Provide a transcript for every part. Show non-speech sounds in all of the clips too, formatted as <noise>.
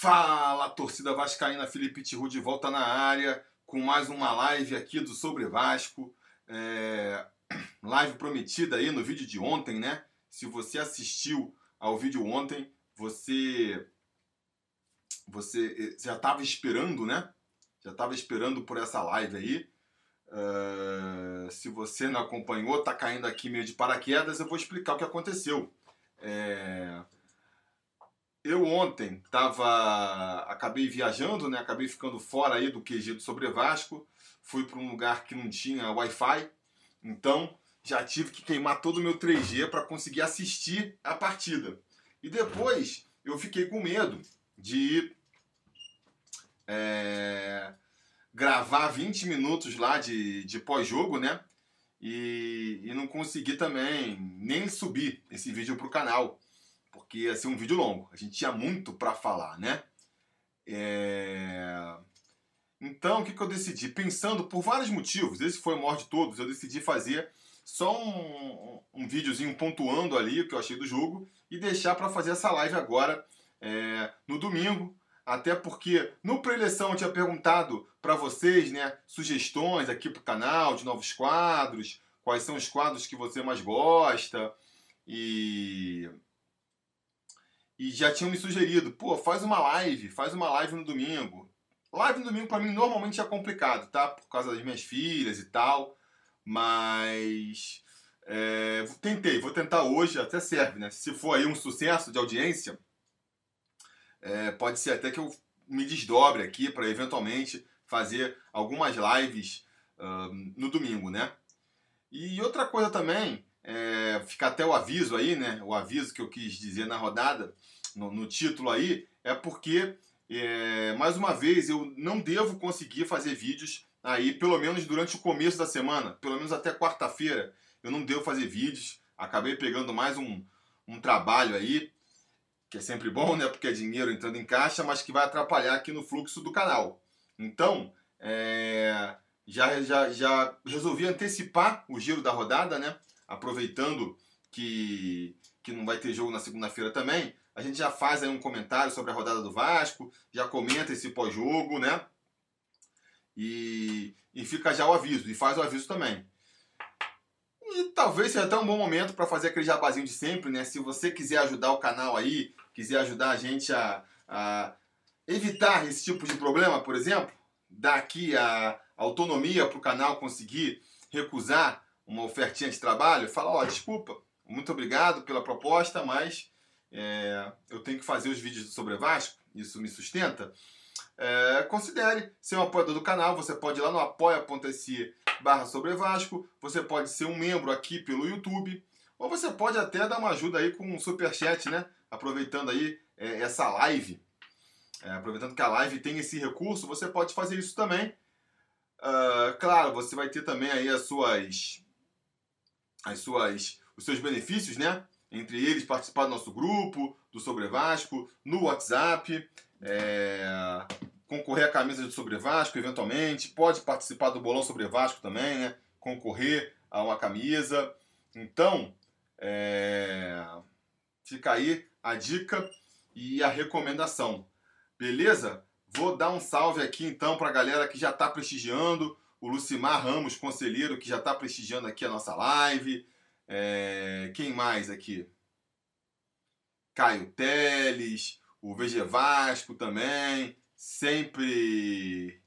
Fala, torcida vascaína, Felipe Tiru de volta na área com mais uma live aqui do Sobre Vasco. É... <clears throat> Live prometida aí no vídeo de ontem, né? Se você assistiu ao vídeo ontem, você você já estava esperando, né? Já estava esperando por essa live aí. Uh, se você não acompanhou, tá caindo aqui meio de paraquedas, eu vou explicar o que aconteceu. É... Eu ontem tava, acabei viajando, né? Acabei ficando fora aí do QG do Sobre Vasco. Fui para um lugar que não tinha Wi-Fi, então já tive que queimar todo o meu 3G para conseguir assistir a partida. E depois eu fiquei com medo de é, gravar 20 minutos lá de, de pós-jogo, né? E, e não consegui também nem subir esse vídeo para o canal porque ia ser um vídeo longo. A gente tinha muito para falar, né? É... Então, o que, que eu decidi? Pensando por vários motivos, esse foi o maior de todos, eu decidi fazer só um, um videozinho pontuando ali o que eu achei do jogo e deixar para fazer essa live agora é, no domingo. Até porque no pré-eleição eu tinha perguntado para vocês né, sugestões aqui para o canal de novos quadros, quais são os quadros que você mais gosta. E e já tinham me sugerido, pô, faz uma live, faz uma live no domingo. Live no domingo para mim normalmente é complicado, tá? Por causa das minhas filhas e tal, mas é, tentei, vou tentar hoje, até serve, né? Se for aí um sucesso de audiência, é, pode ser até que eu me desdobre aqui para eventualmente fazer algumas lives uh, no domingo, né? E outra coisa também é, fica até o aviso aí, né? O aviso que eu quis dizer na rodada, no, no título aí, é porque, é, mais uma vez, eu não devo conseguir fazer vídeos aí, pelo menos durante o começo da semana, pelo menos até quarta-feira, eu não devo fazer vídeos. Acabei pegando mais um, um trabalho aí, que é sempre bom, né? Porque é dinheiro entrando em caixa, mas que vai atrapalhar aqui no fluxo do canal. Então, é, já, já, já resolvi antecipar o giro da rodada, né? Aproveitando que, que não vai ter jogo na segunda-feira também, a gente já faz aí um comentário sobre a rodada do Vasco, já comenta esse pós-jogo, né? E, e fica já o aviso, e faz o aviso também. E talvez seja até um bom momento para fazer aquele jabazinho de sempre, né? Se você quiser ajudar o canal aí, quiser ajudar a gente a, a evitar esse tipo de problema, por exemplo, dar aqui a autonomia para o canal conseguir recusar uma ofertinha de trabalho, fala, ó, desculpa, muito obrigado pela proposta, mas é, eu tenho que fazer os vídeos sobre Vasco, isso me sustenta. É, considere ser um apoiador do canal, você pode ir lá no apoia.se barra sobre Vasco, você pode ser um membro aqui pelo YouTube, ou você pode até dar uma ajuda aí com um superchat, né? Aproveitando aí é, essa live, é, aproveitando que a live tem esse recurso, você pode fazer isso também. Uh, claro, você vai ter também aí as suas as suas, os seus benefícios, né? Entre eles, participar do nosso grupo, do Sobre Vasco, no WhatsApp, é, concorrer à camisa do Sobre Vasco, eventualmente, pode participar do Bolão Sobre Vasco também, né? Concorrer a uma camisa. Então, é, fica aí a dica e a recomendação. Beleza? Vou dar um salve aqui então para a galera que já está prestigiando o Lucimar Ramos, conselheiro, que já está prestigiando aqui a nossa live. É, quem mais aqui? Caio Teles, o VG Vasco também, sempre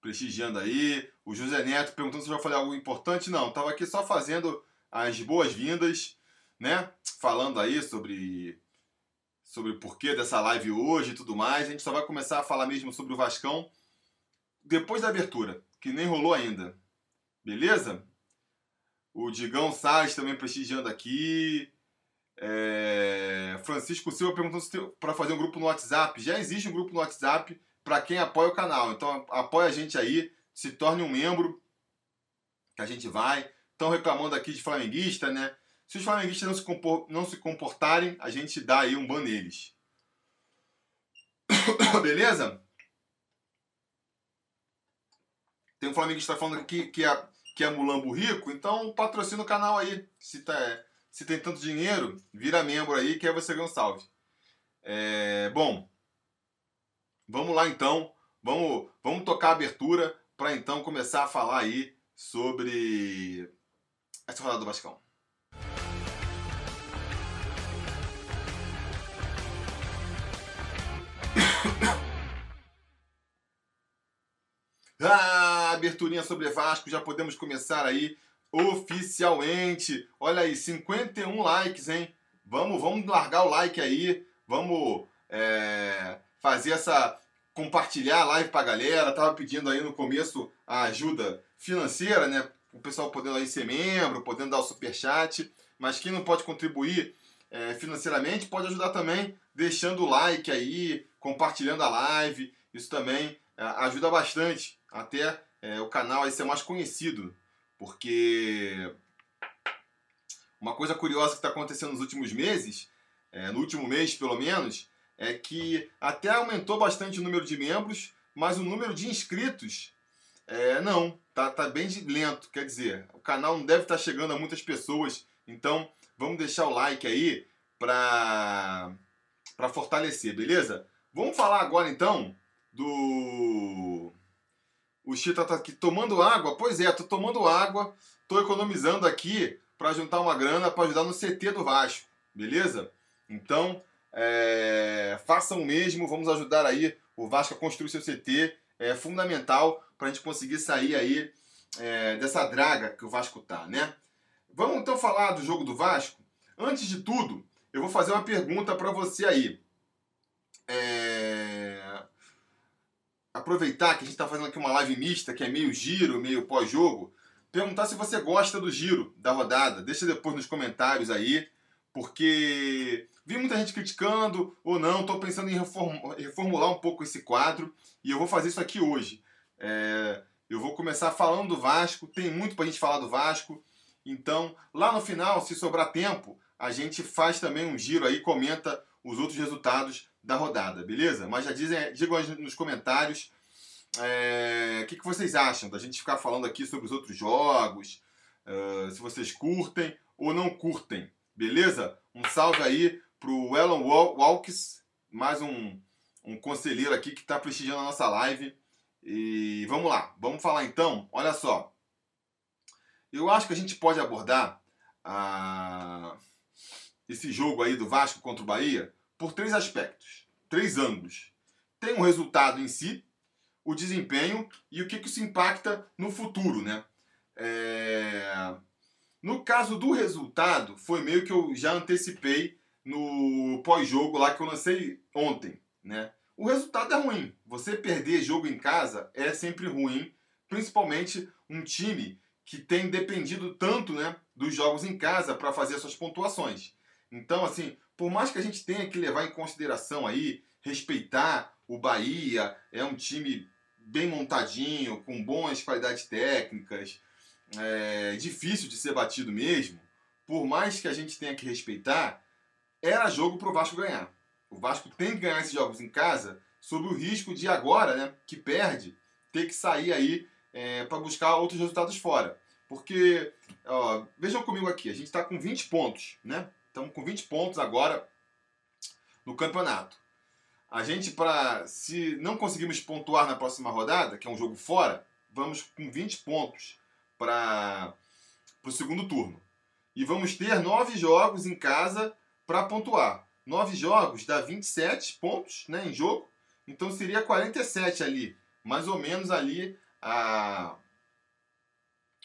prestigiando aí. O José Neto perguntando se eu já falei algo importante. Não, estava aqui só fazendo as boas-vindas, né? Falando aí sobre sobre o porquê dessa live hoje e tudo mais. A gente só vai começar a falar mesmo sobre o Vascão depois da abertura que nem rolou ainda. Beleza? O Digão Salles também prestigiando aqui. É... Francisco Silva perguntando para fazer um grupo no WhatsApp. Já existe um grupo no WhatsApp para quem apoia o canal. Então apoia a gente aí, se torne um membro, que a gente vai. Estão reclamando aqui de flamenguista, né? Se os flamenguistas não se, compor... não se comportarem, a gente dá aí um ban neles. <coughs> Beleza? Tem um flamenguista falando aqui que é, que é mulambo rico, então patrocina o canal aí. Se, tá, se tem tanto dinheiro, vira membro aí que aí você ganha um salve. É, bom, Vamos lá então, vamos, vamos tocar a abertura para então começar a falar aí sobre essa rodada do Vascão. <coughs> Ah, aberturinha sobre Vasco, já podemos começar aí oficialmente. Olha aí, 51 likes, hein? Vamos, vamos largar o like aí, vamos é, fazer essa compartilhar a live pra galera. Tava pedindo aí no começo a ajuda financeira, né? O pessoal podendo aí ser membro, podendo dar o super chat. Mas quem não pode contribuir é, financeiramente pode ajudar também deixando o like aí, compartilhando a live. Isso também é, ajuda bastante até é, o canal aí ser mais conhecido. Porque uma coisa curiosa que está acontecendo nos últimos meses, é, no último mês pelo menos, é que até aumentou bastante o número de membros, mas o número de inscritos é, não, tá, tá bem lento. Quer dizer, o canal não deve estar tá chegando a muitas pessoas, então vamos deixar o like aí para para fortalecer, beleza? Vamos falar agora então do o Chita tá aqui tomando água. Pois é, tô tomando água, tô economizando aqui para juntar uma grana para ajudar no CT do Vasco, beleza? Então, é, façam o mesmo, vamos ajudar aí o Vasco a construir seu CT. É fundamental para a gente conseguir sair aí é, dessa draga que o Vasco tá, né? Vamos então falar do jogo do Vasco. Antes de tudo, eu vou fazer uma pergunta para você aí. Aproveitar que a gente está fazendo aqui uma live mista, que é meio giro, meio pós-jogo, perguntar se você gosta do giro da rodada. Deixa depois nos comentários aí, porque vi muita gente criticando ou não. Estou pensando em reformular um pouco esse quadro e eu vou fazer isso aqui hoje. É... Eu vou começar falando do Vasco, tem muito para a gente falar do Vasco. Então, lá no final, se sobrar tempo, a gente faz também um giro aí, comenta os outros resultados da rodada, beleza? Mas já dizem, digam nos comentários é, o que, que, vocês acham da gente ficar falando aqui sobre os outros jogos, uh, se vocês curtem ou não curtem, beleza? Um salve aí pro Elon Walks, mais um, um conselheiro aqui que está prestigiando a nossa live. E vamos lá, vamos falar então. Olha só, eu acho que a gente pode abordar a esse jogo aí do Vasco contra o Bahia por três aspectos, três ângulos. Tem o resultado em si, o desempenho e o que, que isso impacta no futuro, né? É... No caso do resultado, foi meio que eu já antecipei no pós-jogo lá que eu lancei ontem, né? O resultado é ruim. Você perder jogo em casa é sempre ruim, principalmente um time que tem dependido tanto, né, dos jogos em casa para fazer suas pontuações. Então, assim, por mais que a gente tenha que levar em consideração aí, respeitar o Bahia, é um time bem montadinho, com boas qualidades técnicas, é difícil de ser batido mesmo. Por mais que a gente tenha que respeitar, era jogo para o Vasco ganhar. O Vasco tem que ganhar esses jogos em casa, sob o risco de agora, né, que perde, ter que sair aí é, para buscar outros resultados fora. Porque, ó, vejam comigo aqui, a gente está com 20 pontos, né? Estamos com 20 pontos agora no campeonato. A gente, para se não conseguirmos pontuar na próxima rodada, que é um jogo fora, vamos com 20 pontos para o segundo turno. E vamos ter nove jogos em casa para pontuar. Nove jogos dá 27 pontos né, em jogo. Então seria 47 ali. Mais ou menos ali a,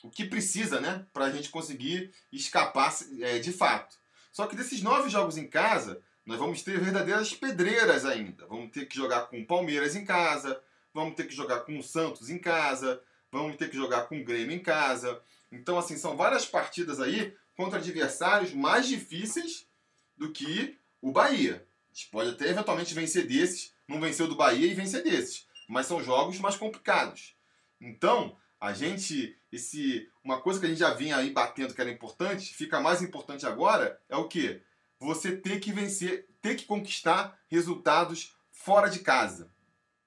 o que precisa né, para a gente conseguir escapar é, de fato. Só que desses nove jogos em casa, nós vamos ter verdadeiras pedreiras ainda. Vamos ter que jogar com o Palmeiras em casa, vamos ter que jogar com o Santos em casa, vamos ter que jogar com o Grêmio em casa. Então, assim, são várias partidas aí contra adversários mais difíceis do que o Bahia. A gente pode até eventualmente vencer desses, não venceu do Bahia e vencer desses. Mas são jogos mais complicados. Então, a gente, esse, uma coisa que a gente já vinha aí batendo que era importante, fica mais importante agora é o que? Você ter que vencer, ter que conquistar resultados fora de casa,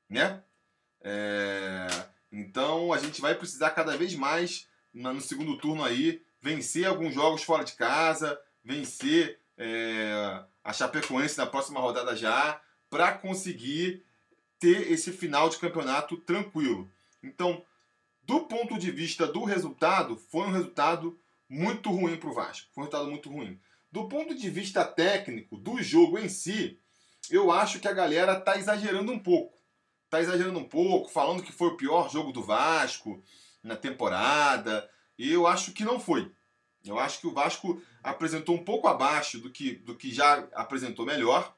né? É, então a gente vai precisar cada vez mais no segundo turno aí vencer alguns jogos fora de casa, vencer é, a Chapecoense na próxima rodada já, para conseguir ter esse final de campeonato tranquilo. Então, do ponto de vista do resultado, foi um resultado muito ruim para o Vasco. Foi um resultado muito ruim. Do ponto de vista técnico, do jogo em si, eu acho que a galera tá exagerando um pouco. Tá exagerando um pouco, falando que foi o pior jogo do Vasco na temporada. E eu acho que não foi. Eu acho que o Vasco apresentou um pouco abaixo do que, do que já apresentou melhor,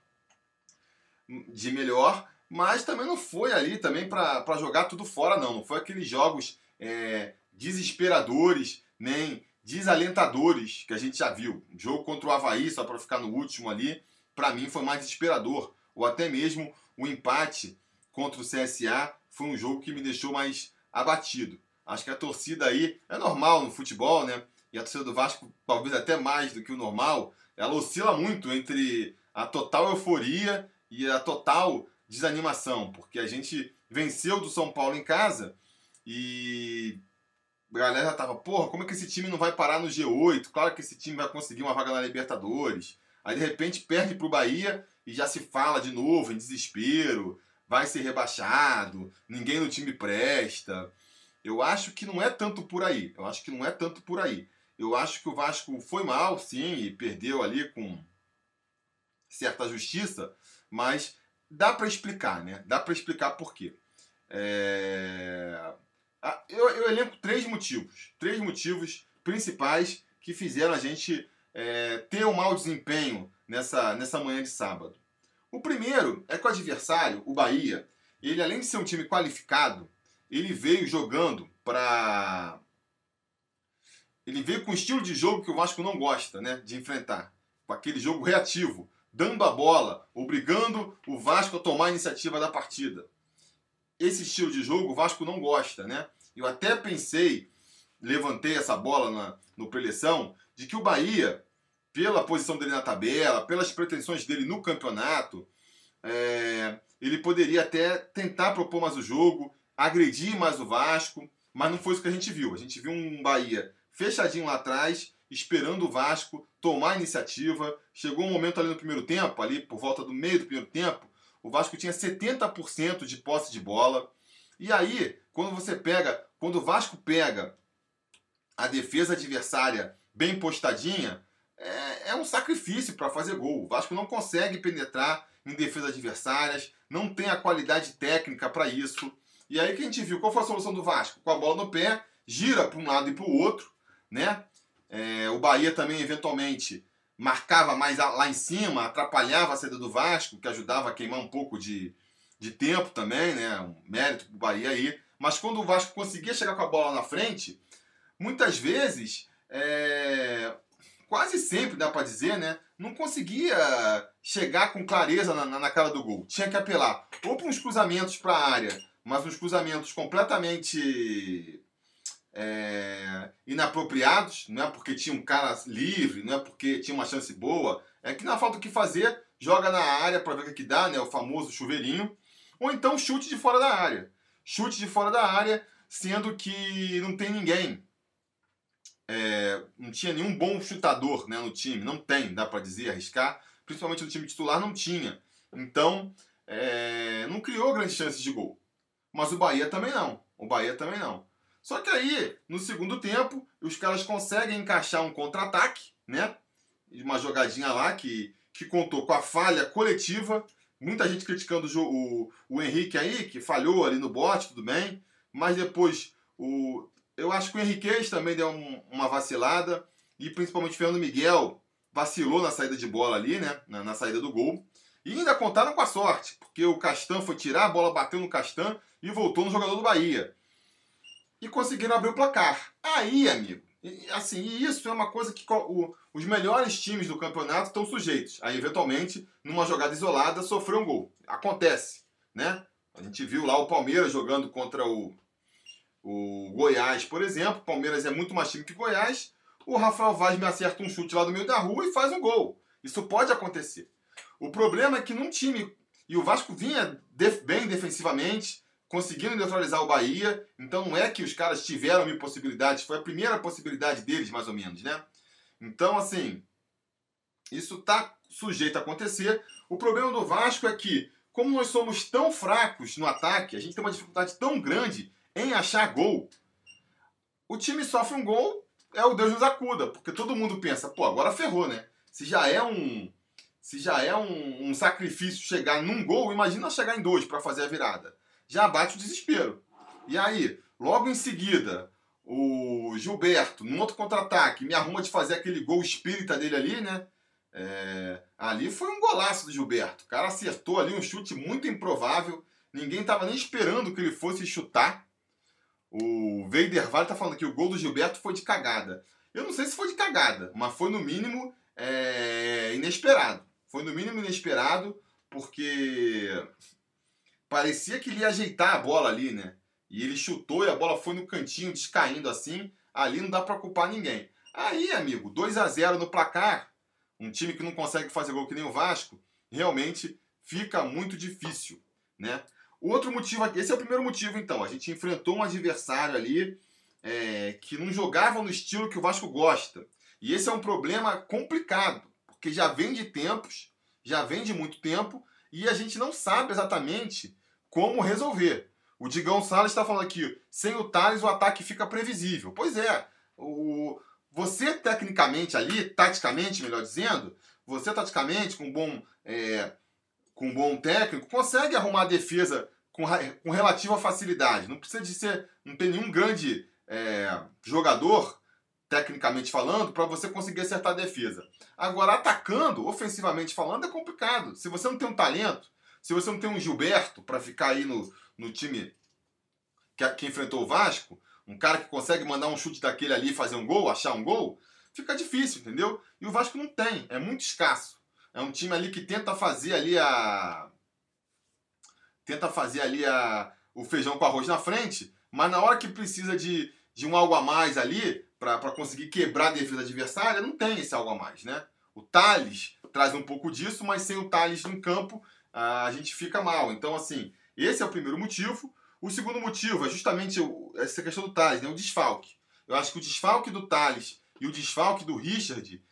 de melhor, mas também não foi ali também para jogar tudo fora, não. Não foi aqueles jogos é, desesperadores, nem desalentadores que a gente já viu. O jogo contra o Havaí, só para ficar no último ali, para mim foi mais desesperador. Ou até mesmo o empate contra o CSA foi um jogo que me deixou mais abatido. Acho que a torcida aí é normal no futebol, né? E a torcida do Vasco, talvez até mais do que o normal, ela oscila muito entre a total euforia e a total desanimação, porque a gente venceu do São Paulo em casa e a galera tava, porra, como é que esse time não vai parar no G8? Claro que esse time vai conseguir uma vaga na Libertadores. Aí de repente perde pro Bahia e já se fala de novo em desespero, vai ser rebaixado, ninguém no time presta. Eu acho que não é tanto por aí. Eu acho que não é tanto por aí. Eu acho que o Vasco foi mal, sim, e perdeu ali com certa justiça, mas dá para explicar, né? Dá para explicar por quê. É... Ah, eu, eu elenco três motivos. Três motivos principais que fizeram a gente é, ter um mau desempenho nessa, nessa manhã de sábado. O primeiro é que o adversário, o Bahia, ele além de ser um time qualificado, ele veio jogando para. Ele veio com um estilo de jogo que o Vasco não gosta né, de enfrentar. Com aquele jogo reativo, dando a bola, obrigando o Vasco a tomar a iniciativa da partida esse estilo de jogo o Vasco não gosta, né? Eu até pensei, levantei essa bola na, no preleção, de que o Bahia, pela posição dele na tabela, pelas pretensões dele no campeonato, é, ele poderia até tentar propor mais o jogo, agredir mais o Vasco, mas não foi isso que a gente viu. A gente viu um Bahia fechadinho lá atrás, esperando o Vasco tomar a iniciativa. Chegou um momento ali no primeiro tempo, ali por volta do meio do primeiro tempo, o Vasco tinha 70% de posse de bola. E aí, quando você pega, quando o Vasco pega a defesa adversária bem postadinha, é, é um sacrifício para fazer gol. O Vasco não consegue penetrar em defesas adversárias, não tem a qualidade técnica para isso. E aí que a gente viu, qual foi a solução do Vasco? Com a bola no pé, gira para um lado e para o outro, né? É, o Bahia também, eventualmente, marcava mais lá em cima, atrapalhava a saída do Vasco, que ajudava a queimar um pouco de, de tempo também, né? Um mérito pro Bahia aí. Mas quando o Vasco conseguia chegar com a bola na frente, muitas vezes, é... quase sempre dá para dizer, né? Não conseguia chegar com clareza na, na, cara do gol. Tinha que apelar ou para uns cruzamentos para a área, mas uns cruzamentos completamente é, inapropriados, não é porque tinha um cara livre, não é porque tinha uma chance boa, é que na falta o que fazer, joga na área para ver o que, que dá, né, o famoso chuveirinho, ou então chute de fora da área. Chute de fora da área, sendo que não tem ninguém. É, não tinha nenhum bom chutador né, no time, não tem, dá para dizer, arriscar, principalmente no time titular não tinha. Então, é, não criou grandes chances de gol. Mas o Bahia também não. O Bahia também não. Só que aí, no segundo tempo, os caras conseguem encaixar um contra-ataque, né? Uma jogadinha lá que, que contou com a falha coletiva. Muita gente criticando o, o, o Henrique aí, que falhou ali no bote, tudo bem. Mas depois, o, eu acho que o Henriquez também deu um, uma vacilada. E principalmente o Fernando Miguel vacilou na saída de bola ali, né? Na, na saída do gol. E ainda contaram com a sorte, porque o Castan foi tirar, a bola bateu no Castan e voltou no jogador do Bahia e conseguiram abrir o placar. Aí, amigo, assim, isso é uma coisa que o, os melhores times do campeonato estão sujeitos. Aí, eventualmente, numa jogada isolada, sofrer um gol. Acontece, né? A gente viu lá o Palmeiras jogando contra o, o Goiás, por exemplo. O Palmeiras é muito mais time que o Goiás. O Rafael Vaz me acerta um chute lá do meio da rua e faz um gol. Isso pode acontecer. O problema é que num time. E o Vasco vinha def, bem defensivamente, conseguiram neutralizar o Bahia. Então não é que os caras tiveram mil possibilidades, foi a primeira possibilidade deles, mais ou menos, né? Então, assim, isso tá sujeito a acontecer. O problema do Vasco é que como nós somos tão fracos no ataque, a gente tem uma dificuldade tão grande em achar gol. O time sofre um gol, é o Deus nos acuda, porque todo mundo pensa, pô, agora ferrou, né? Se já é um se já é um, um sacrifício chegar num gol, imagina chegar em dois para fazer a virada. Já bate o desespero. E aí, logo em seguida, o Gilberto, num outro contra-ataque, me arruma de fazer aquele gol espírita dele ali, né? É, ali foi um golaço do Gilberto. O cara acertou ali um chute muito improvável. Ninguém estava nem esperando que ele fosse chutar. O Veider Vale tá falando que o gol do Gilberto foi de cagada. Eu não sei se foi de cagada, mas foi no mínimo é, inesperado. Foi no mínimo inesperado, porque parecia que ele ia ajeitar a bola ali, né? E ele chutou e a bola foi no cantinho, descaindo assim. Ali não dá para culpar ninguém. Aí, amigo, 2 a 0 no placar, um time que não consegue fazer gol que nem o Vasco, realmente fica muito difícil, né? Outro motivo esse é o primeiro motivo então, a gente enfrentou um adversário ali é, que não jogava no estilo que o Vasco gosta. E esse é um problema complicado, porque já vem de tempos, já vem de muito tempo, e a gente não sabe exatamente como resolver. O Digão Salles está falando aqui, sem o Thales o ataque fica previsível. Pois é, o, você tecnicamente ali, taticamente, melhor dizendo, você taticamente, com um bom, é, com um bom técnico, consegue arrumar a defesa com, com relativa facilidade. Não precisa de ser, não tem nenhum grande é, jogador, tecnicamente falando, para você conseguir acertar a defesa. Agora, atacando, ofensivamente falando, é complicado. Se você não tem um talento, se você não tem um Gilberto para ficar aí no, no time que, que enfrentou o Vasco, um cara que consegue mandar um chute daquele ali e fazer um gol, achar um gol, fica difícil, entendeu? E o Vasco não tem, é muito escasso. É um time ali que tenta fazer ali a. Tenta fazer ali a, o feijão com arroz na frente, mas na hora que precisa de, de um algo a mais ali, para conseguir quebrar a defesa adversária, não tem esse algo a mais, né? O Thales traz um pouco disso, mas sem o Thales em campo, a gente fica mal. Então, assim, esse é o primeiro motivo. O segundo motivo é justamente essa questão do Thales, né? o desfalque. Eu acho que o desfalque do Thales e o desfalque do Richard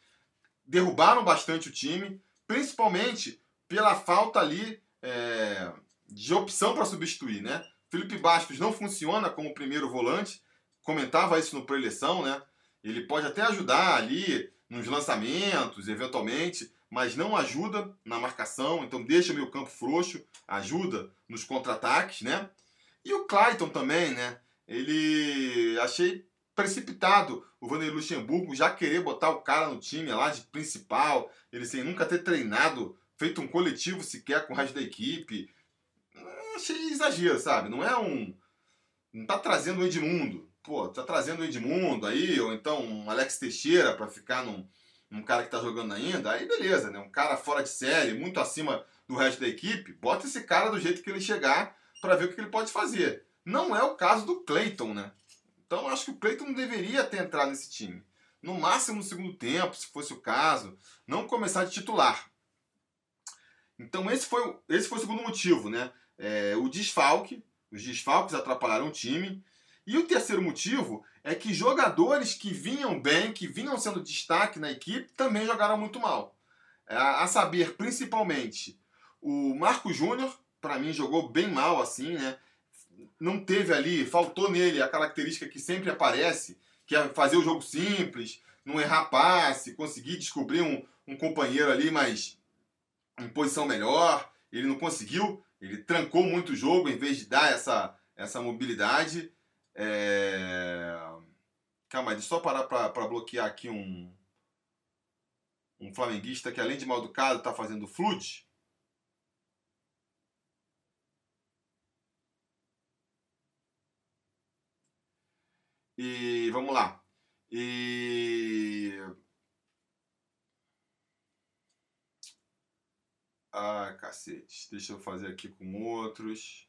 derrubaram bastante o time, principalmente pela falta ali é, de opção para substituir. Né? Felipe Bastos não funciona como primeiro volante, comentava isso no pré-eleição, né? Ele pode até ajudar ali nos lançamentos, eventualmente, mas não ajuda na marcação, então deixa meu campo frouxo, ajuda nos contra-ataques, né? E o Clayton também, né? Ele achei precipitado o Vanderlei Luxemburgo já querer botar o cara no time lá de principal, ele sem nunca ter treinado, feito um coletivo sequer com o resto da equipe. Achei exagero, sabe? Não é um. Não tá trazendo o Edmundo. Pô, tá trazendo o Edmundo aí, ou então um Alex Teixeira para ficar num um cara que está jogando ainda, aí beleza, né? Um cara fora de série, muito acima do resto da equipe, bota esse cara do jeito que ele chegar para ver o que ele pode fazer. Não é o caso do Clayton, né? Então acho que o Clayton não deveria ter entrado nesse time. No máximo no segundo tempo, se fosse o caso, não começar de titular. Então esse foi, esse foi o segundo motivo, né? É, o desfalque, os desfalques atrapalharam o time. E o terceiro motivo é que jogadores que vinham bem, que vinham sendo destaque na equipe, também jogaram muito mal. É, a saber, principalmente, o Marco Júnior, para mim, jogou bem mal assim, né? Não teve ali, faltou nele a característica que sempre aparece, que é fazer o jogo simples, não errar passe, conseguir descobrir um, um companheiro ali, mas em posição melhor. Ele não conseguiu, ele trancou muito o jogo em vez de dar essa, essa mobilidade. É... Calma aí, deixa eu só parar para bloquear aqui um, um flamenguista que, além de mal educado, está fazendo flood. E vamos lá. E. Ah, cacete. Deixa eu fazer aqui com outros.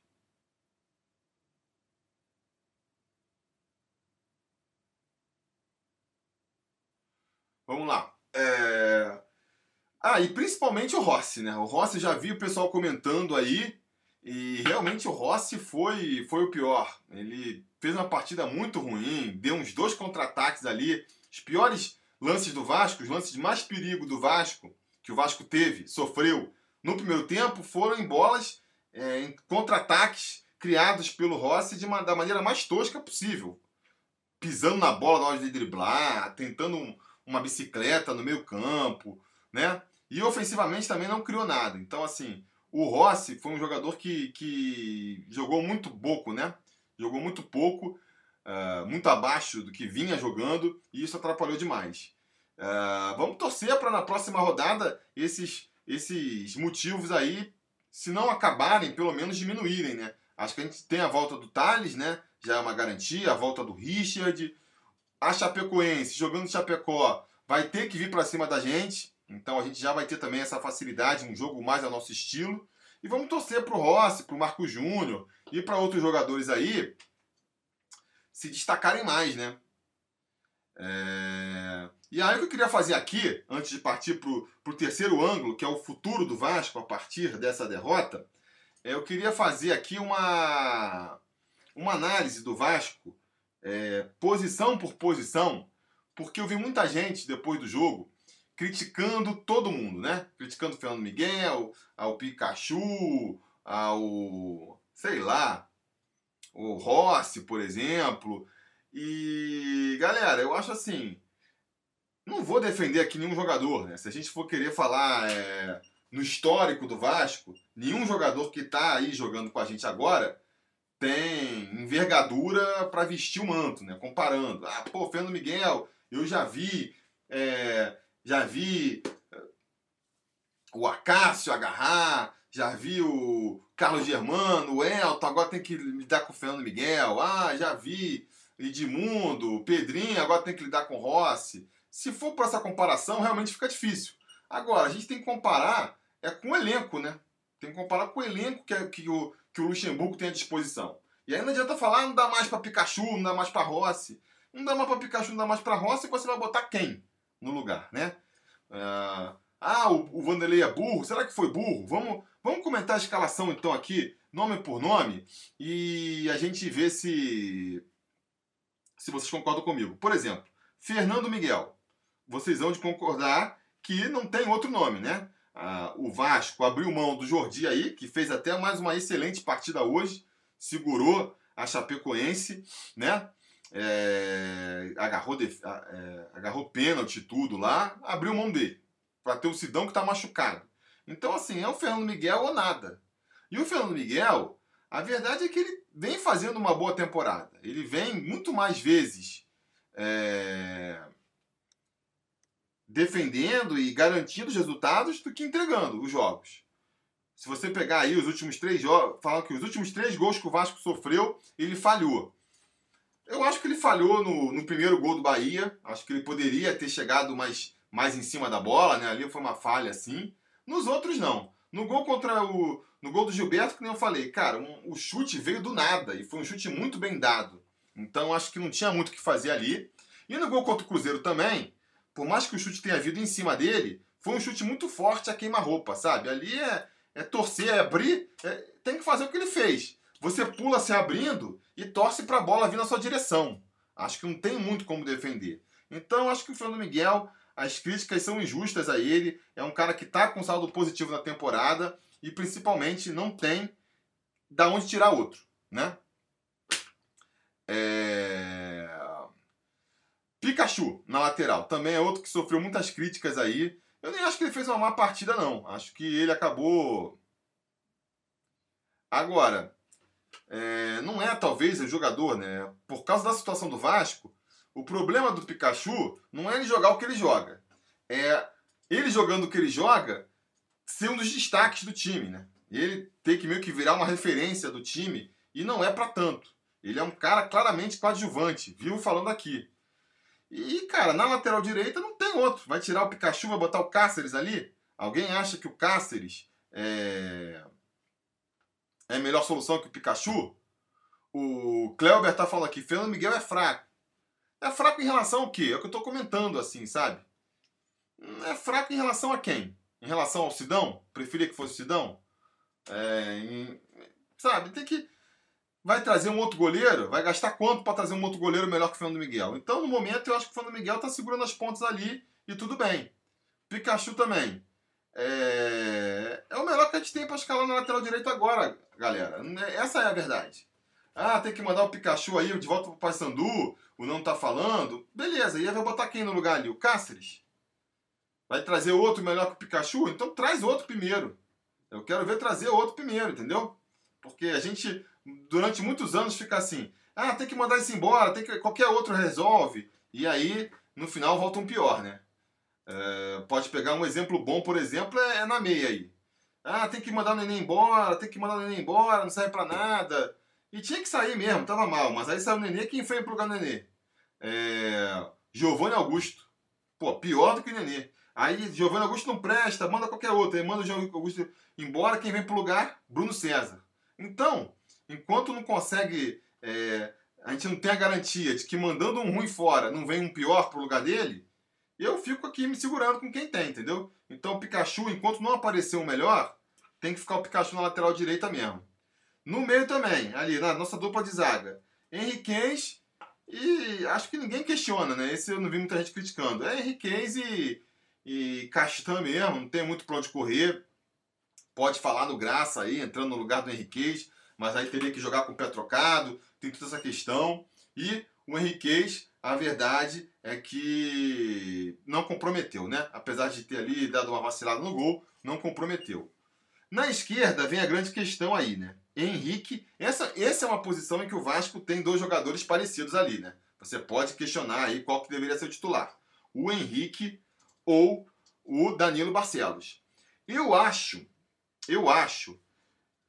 Vamos lá. É... Ah, e principalmente o Rossi, né? O Rossi já vi o pessoal comentando aí e realmente o Rossi foi, foi o pior. Ele fez uma partida muito ruim, deu uns dois contra-ataques ali. Os piores lances do Vasco, os lances de mais perigo do Vasco, que o Vasco teve, sofreu no primeiro tempo, foram em bolas é, em contra-ataques criados pelo Rossi de uma, da maneira mais tosca possível. Pisando na bola na hora de driblar, tentando um, uma bicicleta no meio campo, né? E ofensivamente também não criou nada. Então, assim, o Rossi foi um jogador que, que jogou muito pouco, né? Jogou muito pouco, uh, muito abaixo do que vinha jogando, e isso atrapalhou demais. Uh, vamos torcer para na próxima rodada esses, esses motivos aí, se não acabarem, pelo menos diminuírem, né? Acho que a gente tem a volta do Thales, né? Já é uma garantia, a volta do Richard. A Chapecoense, jogando Chapecó, vai ter que vir para cima da gente. Então a gente já vai ter também essa facilidade, um jogo mais ao nosso estilo. E vamos torcer para o Rossi, para o Marco Júnior e para outros jogadores aí se destacarem mais, né? É... E aí o que eu queria fazer aqui, antes de partir para o terceiro ângulo, que é o futuro do Vasco a partir dessa derrota, é, eu queria fazer aqui uma, uma análise do Vasco, é, posição por posição, porque eu vi muita gente depois do jogo criticando todo mundo, né? Criticando o Fernando Miguel, ao Pikachu, ao. sei lá, o Rossi, por exemplo. E, galera, eu acho assim. Não vou defender aqui nenhum jogador, né? Se a gente for querer falar é, no histórico do Vasco, nenhum jogador que está aí jogando com a gente agora tem envergadura para vestir o manto, né? Comparando. Ah, pô, Fernando Miguel, eu já vi. É, já vi eh, o Acácio agarrar, já vi o Carlos Germano, o Elton, agora tem que lidar com o Fernando Miguel. Ah, já vi Edmundo, Pedrinho, agora tem que lidar com o Rossi. Se for para essa comparação, realmente fica difícil. Agora, a gente tem que comparar é com o elenco, né? Tem que comparar com o elenco que, é, que, o, que o Luxemburgo tem à disposição. E aí não adianta falar, ah, não dá mais para Pikachu, não dá mais para Rossi. Não dá mais para Pikachu, não dá mais para Rossi, você vai botar quem? no lugar, né? Uh, ah, o, o Vanderlei é burro. Será que foi burro? Vamos, vamos comentar a escalação então aqui, nome por nome, e a gente vê se se vocês concordam comigo. Por exemplo, Fernando Miguel. Vocês vão de concordar que não tem outro nome, né? Ah, o Vasco abriu mão do Jordi aí, que fez até mais uma excelente partida hoje, segurou a Chapecoense, né? é, agarrou, de, é, agarrou pênalti tudo lá, abriu mão dele. Para ter o Sidão que está machucado. Então, assim, é o Fernando Miguel ou nada. E o Fernando Miguel, a verdade é que ele vem fazendo uma boa temporada. Ele vem muito mais vezes é, defendendo e garantindo os resultados do que entregando os jogos. Se você pegar aí os últimos três jogos, falam que os últimos três gols que o Vasco sofreu, ele falhou. Eu acho que ele falhou no, no primeiro gol do Bahia. Acho que ele poderia ter chegado mais, mais em cima da bola, né? Ali foi uma falha assim. Nos outros, não. No gol contra o. No gol do Gilberto, que nem eu falei, cara, um, o chute veio do nada e foi um chute muito bem dado. Então acho que não tinha muito o que fazer ali. E no gol contra o Cruzeiro também, por mais que o chute tenha vindo em cima dele, foi um chute muito forte a queima-roupa, sabe? Ali é, é torcer, é abrir, é, tem que fazer o que ele fez. Você pula se abrindo e torce para a bola vir na sua direção. Acho que não tem muito como defender. Então, acho que o Fernando Miguel, as críticas são injustas a ele. É um cara que está com saldo positivo na temporada e principalmente não tem da onde tirar outro, né? É... Pikachu na lateral também é outro que sofreu muitas críticas aí. Eu nem acho que ele fez uma má partida não. Acho que ele acabou Agora, é, não é talvez o jogador, né? Por causa da situação do Vasco, o problema do Pikachu não é ele jogar o que ele joga. É ele jogando o que ele joga ser um dos destaques do time, né? Ele tem que meio que virar uma referência do time e não é para tanto. Ele é um cara claramente coadjuvante, viu falando aqui. E, cara, na lateral direita não tem outro. Vai tirar o Pikachu, vai botar o Cáceres ali? Alguém acha que o Cáceres é é melhor solução que o Pikachu? O Cleuber tá falando aqui, Fernando Miguel é fraco. É fraco em relação ao quê? É o que eu tô comentando, assim, sabe? É fraco em relação a quem? Em relação ao Sidão? Preferia que fosse o Sidão? É, em, sabe, tem que. Vai trazer um outro goleiro? Vai gastar quanto para trazer um outro goleiro melhor que o Fernando Miguel? Então, no momento, eu acho que o Fernando Miguel tá segurando as pontas ali e tudo bem. Pikachu também. é, é o melhor que a gente tem para escalar na lateral direita agora, galera. Essa é a verdade. Ah, tem que mandar o Pikachu aí de volta pro Paysandu, o não tá falando. Beleza, e aí vai botar quem no lugar ali? O Cáceres? Vai trazer outro melhor que o Pikachu? Então traz outro primeiro. Eu quero ver trazer outro primeiro, entendeu? Porque a gente, durante muitos anos, fica assim: ah, tem que mandar isso embora, tem que, qualquer outro resolve. E aí, no final, volta um pior, né? É, pode pegar um exemplo bom, por exemplo, é, é, na meia aí. Ah, tem que mandar o neném embora, tem que mandar o neném embora, não serve pra nada. E tinha que sair mesmo, tava mal. Mas aí saiu o nenê, quem foi pro lugar do nenê? É... Giovanni Augusto. Pô, pior do que o nenê. Aí Giovanni Augusto não presta, manda qualquer outro. Aí manda o Giovanni Augusto embora, quem vem pro lugar? Bruno César. Então, enquanto não consegue. É... a gente não tem a garantia de que mandando um ruim fora não vem um pior pro lugar dele, eu fico aqui me segurando com quem tem, entendeu? Então o Pikachu, enquanto não aparecer o melhor, tem que ficar o Pikachu na lateral direita mesmo. No meio também, ali, na nossa dupla de zaga. Henriquez e acho que ninguém questiona, né? Esse eu não vi muita gente criticando. É Henriquez e, e Castan mesmo, não tem muito pra onde correr. Pode falar no Graça aí, entrando no lugar do Henriquez, mas aí teria que jogar com o pé trocado, tem toda essa questão. E o Henriquez, a verdade é que não comprometeu, né? Apesar de ter ali dado uma vacilada no gol, não comprometeu. Na esquerda vem a grande questão aí, né? Henrique, essa, essa é uma posição em que o Vasco tem dois jogadores parecidos ali, né? Você pode questionar aí qual que deveria ser o titular. O Henrique ou o Danilo Barcelos. Eu acho, eu acho,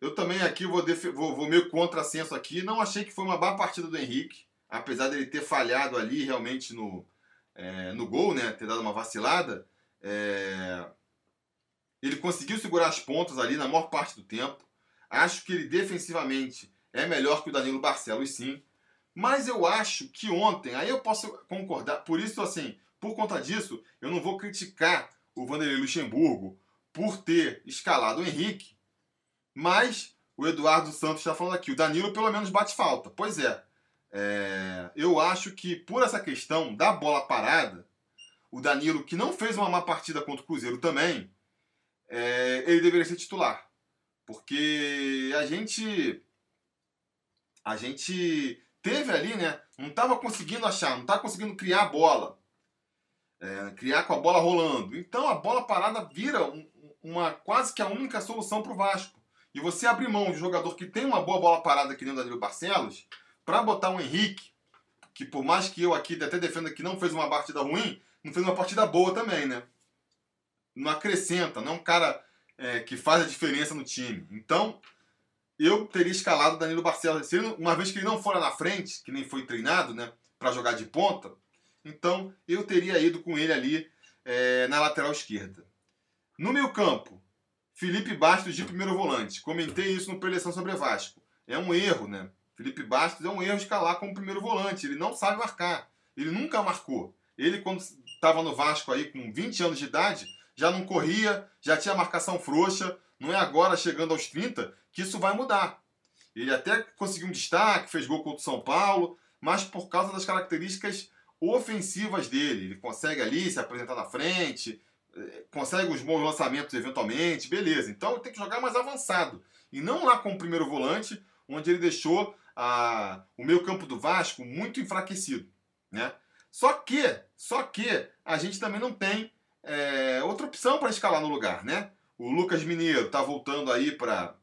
eu também aqui vou, vou, vou meio contrassenso aqui, não achei que foi uma boa partida do Henrique apesar dele ter falhado ali realmente no, é, no gol, né, ter dado uma vacilada, é, ele conseguiu segurar as pontas ali na maior parte do tempo. Acho que ele defensivamente é melhor que o Danilo Barcelos, sim. Mas eu acho que ontem, aí eu posso concordar, por isso, assim, por conta disso, eu não vou criticar o Vanderlei Luxemburgo por ter escalado o Henrique, mas o Eduardo Santos está falando aqui, o Danilo pelo menos bate falta. Pois é, é, eu acho que por essa questão da bola parada, o Danilo, que não fez uma má partida contra o Cruzeiro também, é, ele deveria ser titular. Porque a gente. A gente teve ali, né? Não estava conseguindo achar, não estava conseguindo criar a bola. É, criar com a bola rolando. Então a bola parada vira um, uma quase que a única solução para o Vasco. E você abrir mão de um jogador que tem uma boa bola parada que nem o Danilo Barcelos, para botar um Henrique, que por mais que eu aqui até defenda que não fez uma partida ruim, não fez uma partida boa também, né? Não acrescenta, não é um cara é, que faz a diferença no time. Então, eu teria escalado o Danilo Barcelos. Uma vez que ele não fora na frente, que nem foi treinado, né, para jogar de ponta, então eu teria ido com ele ali é, na lateral esquerda. No meio campo, Felipe Bastos de primeiro volante. Comentei isso no Preleção sobre Vasco. É um erro, né? Felipe Bastos é um erro escalar como primeiro volante. Ele não sabe marcar. Ele nunca marcou. Ele, quando estava no Vasco aí com 20 anos de idade, já não corria, já tinha marcação frouxa. Não é agora, chegando aos 30, que isso vai mudar. Ele até conseguiu um destaque, fez gol contra o São Paulo, mas por causa das características ofensivas dele. Ele consegue ali se apresentar na frente, consegue os bons lançamentos eventualmente, beleza. Então tem que jogar mais avançado. E não lá como primeiro volante, onde ele deixou a, o meio campo do Vasco muito enfraquecido, né? Só que, só que a gente também não tem é, outra opção para escalar no lugar, né? O Lucas Mineiro tá voltando aí para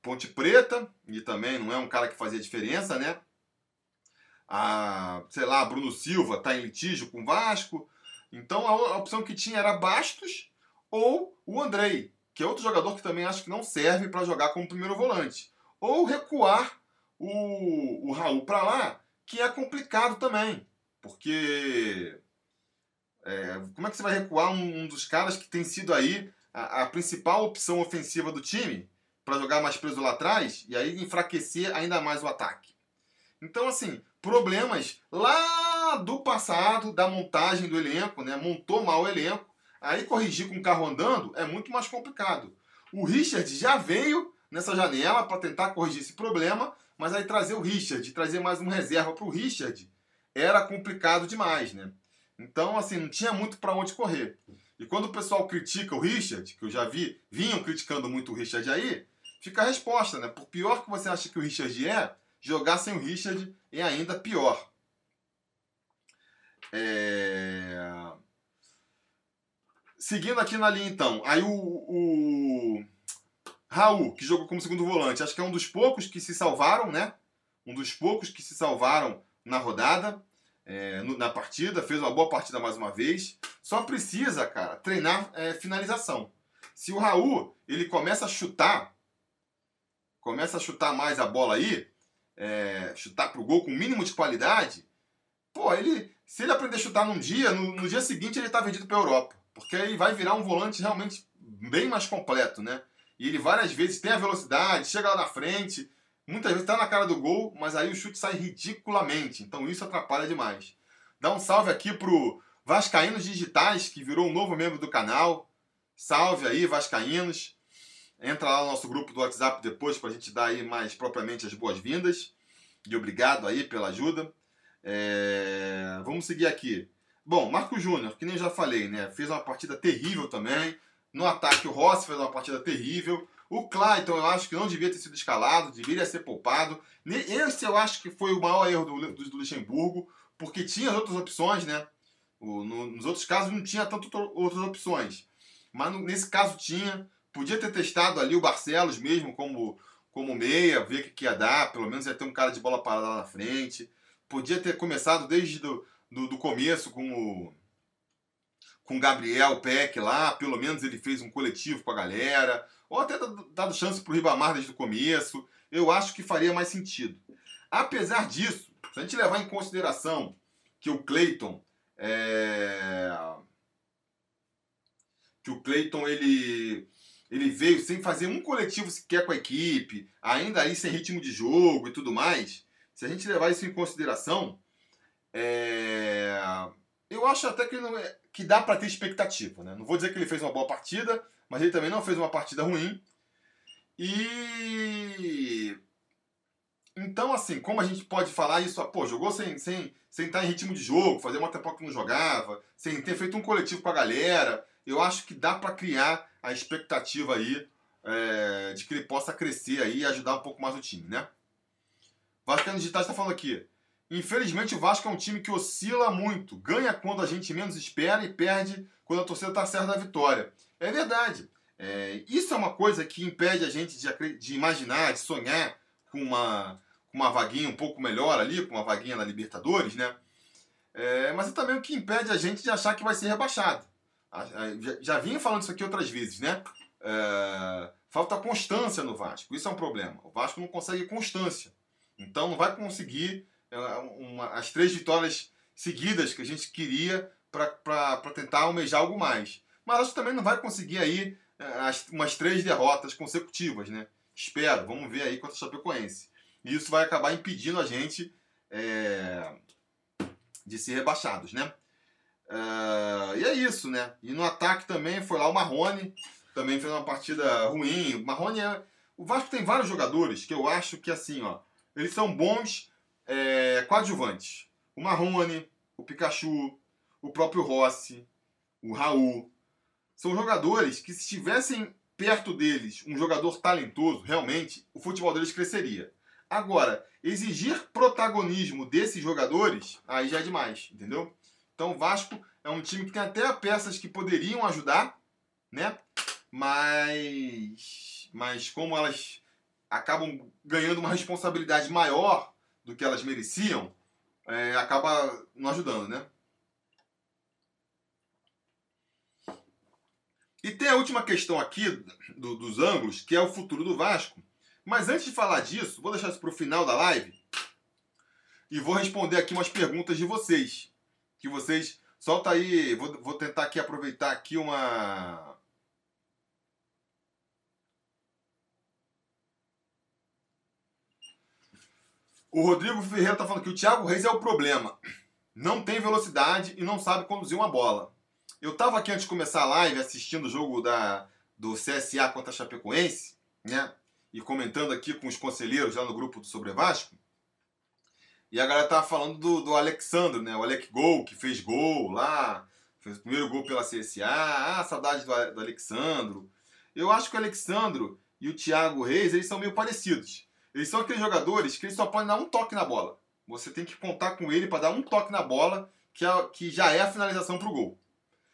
Ponte Preta e também não é um cara que fazia diferença, né? A, sei lá, Bruno Silva tá em litígio com o Vasco. Então a, opção que tinha era Bastos ou o Andrei, que é outro jogador que também acho que não serve para jogar como primeiro volante. Ou recuar o, o Raul para lá, que é complicado também. Porque é, como é que você vai recuar um, um dos caras que tem sido aí a, a principal opção ofensiva do time para jogar mais preso lá atrás e aí enfraquecer ainda mais o ataque? Então, assim, problemas lá do passado, da montagem do elenco, né? Montou mal o elenco, aí corrigir com o carro andando é muito mais complicado. O Richard já veio nessa janela para tentar corrigir esse problema, mas aí trazer o Richard, trazer mais um reserva para o Richard, era complicado demais, né? Então, assim, não tinha muito para onde correr. E quando o pessoal critica o Richard, que eu já vi, vinham criticando muito o Richard aí, fica a resposta, né? Por pior que você acha que o Richard é, jogar sem o Richard é ainda pior. É... Seguindo aqui na linha, então. Aí o, o Raul, que jogou como segundo volante, acho que é um dos poucos que se salvaram, né? Um dos poucos que se salvaram na rodada, é, na partida. Fez uma boa partida mais uma vez. Só precisa, cara, treinar é, finalização. Se o Raul ele começa a chutar, começa a chutar mais a bola aí, é, chutar pro gol com o mínimo de qualidade, pô, ele se ele aprender a chutar num dia, no, no dia seguinte ele está vendido para a Europa. Porque aí vai virar um volante realmente bem mais completo, né? E ele várias vezes tem a velocidade, chega lá na frente, muitas vezes está na cara do gol, mas aí o chute sai ridiculamente. Então isso atrapalha demais. Dá um salve aqui pro Vascaínos Digitais, que virou um novo membro do canal. Salve aí, Vascaínos. Entra lá no nosso grupo do WhatsApp depois para a gente dar aí mais propriamente as boas-vindas. E obrigado aí pela ajuda. É... Vamos seguir aqui. Bom, Marco Júnior, que nem já falei, né? Fez uma partida terrível também. No ataque, o Rossi fez uma partida terrível. O Clayton, eu acho que não devia ter sido escalado, deveria ser poupado. Esse eu acho que foi o maior erro do, do, do Luxemburgo, porque tinha outras opções, né? O, no, nos outros casos não tinha tanto outras opções. Mas no, nesse caso tinha. Podia ter testado ali o Barcelos mesmo como, como meia, ver o que, que ia dar. Pelo menos ia ter um cara de bola parada lá na frente podia ter começado desde do, do, do começo com o com Gabriel Peck lá, pelo menos ele fez um coletivo com a galera, ou até dado chance para o Ribamar desde o começo, eu acho que faria mais sentido. Apesar disso, se a gente levar em consideração que o Clayton é... que o Clayton ele ele veio sem fazer um coletivo sequer com a equipe, ainda aí sem ritmo de jogo e tudo mais, se a gente levar isso em consideração, é... eu acho até que, não é... que dá para ter expectativa. Né? Não vou dizer que ele fez uma boa partida, mas ele também não fez uma partida ruim. E então, assim, como a gente pode falar isso? Pô, jogou sem, sem, sem estar em ritmo de jogo, fazer uma temporada que não jogava, sem ter feito um coletivo com a galera. Eu acho que dá para criar a expectativa aí é, de que ele possa crescer aí e ajudar um pouco mais o time, né? Vascaíno Digital está falando aqui. Infelizmente o Vasco é um time que oscila muito. Ganha quando a gente menos espera e perde quando a torcida está certa da vitória. É verdade. É, isso é uma coisa que impede a gente de, de imaginar, de sonhar com uma, com uma vaguinha um pouco melhor ali, com uma vaguinha na Libertadores, né? É, mas é também o que impede a gente de achar que vai ser rebaixado. Já, já vinha falando isso aqui outras vezes, né? É, falta constância no Vasco. Isso é um problema. O Vasco não consegue constância. Então não vai conseguir é, uma, as três vitórias seguidas que a gente queria para tentar almejar algo mais. Mas acho que também não vai conseguir aí é, as, umas três derrotas consecutivas, né? Espero, vamos ver aí contra o Chapecoense. E isso vai acabar impedindo a gente é, de ser rebaixados, né? É, e é isso, né? E no ataque também foi lá o Marrone, também fez uma partida ruim. O Marrone é. O Vasco tem vários jogadores que eu acho que assim, ó eles são bons é, coadjuvantes. O Marrone, o Pikachu, o próprio Rossi, o Raul. São jogadores que, se estivessem perto deles um jogador talentoso, realmente, o futebol deles cresceria. Agora, exigir protagonismo desses jogadores, aí já é demais, entendeu? Então o Vasco é um time que tem até peças que poderiam ajudar, né? Mas, mas como elas acabam ganhando uma responsabilidade maior do que elas mereciam, é, acaba não ajudando, né? E tem a última questão aqui do, dos ângulos, que é o futuro do Vasco. Mas antes de falar disso, vou deixar isso para o final da live e vou responder aqui umas perguntas de vocês. Que vocês. Solta aí, vou, vou tentar aqui aproveitar aqui uma, O Rodrigo Ferreira está falando que o Thiago Reis é o problema. Não tem velocidade e não sabe conduzir uma bola. Eu estava aqui antes de começar a live assistindo o jogo da, do CSA contra a Chapecoense, né? E comentando aqui com os conselheiros lá no grupo do Sobre Vasco. E a galera tava falando do, do Alexandre, né? O Alec Gol, que fez gol lá. Fez o primeiro gol pela CSA. Ah, saudade do, do Alexandro. Eu acho que o Alexandro e o Thiago Reis, eles são meio parecidos. Eles são aqueles jogadores que eles só podem dar um toque na bola. Você tem que contar com ele para dar um toque na bola, que, é, que já é a finalização para o gol.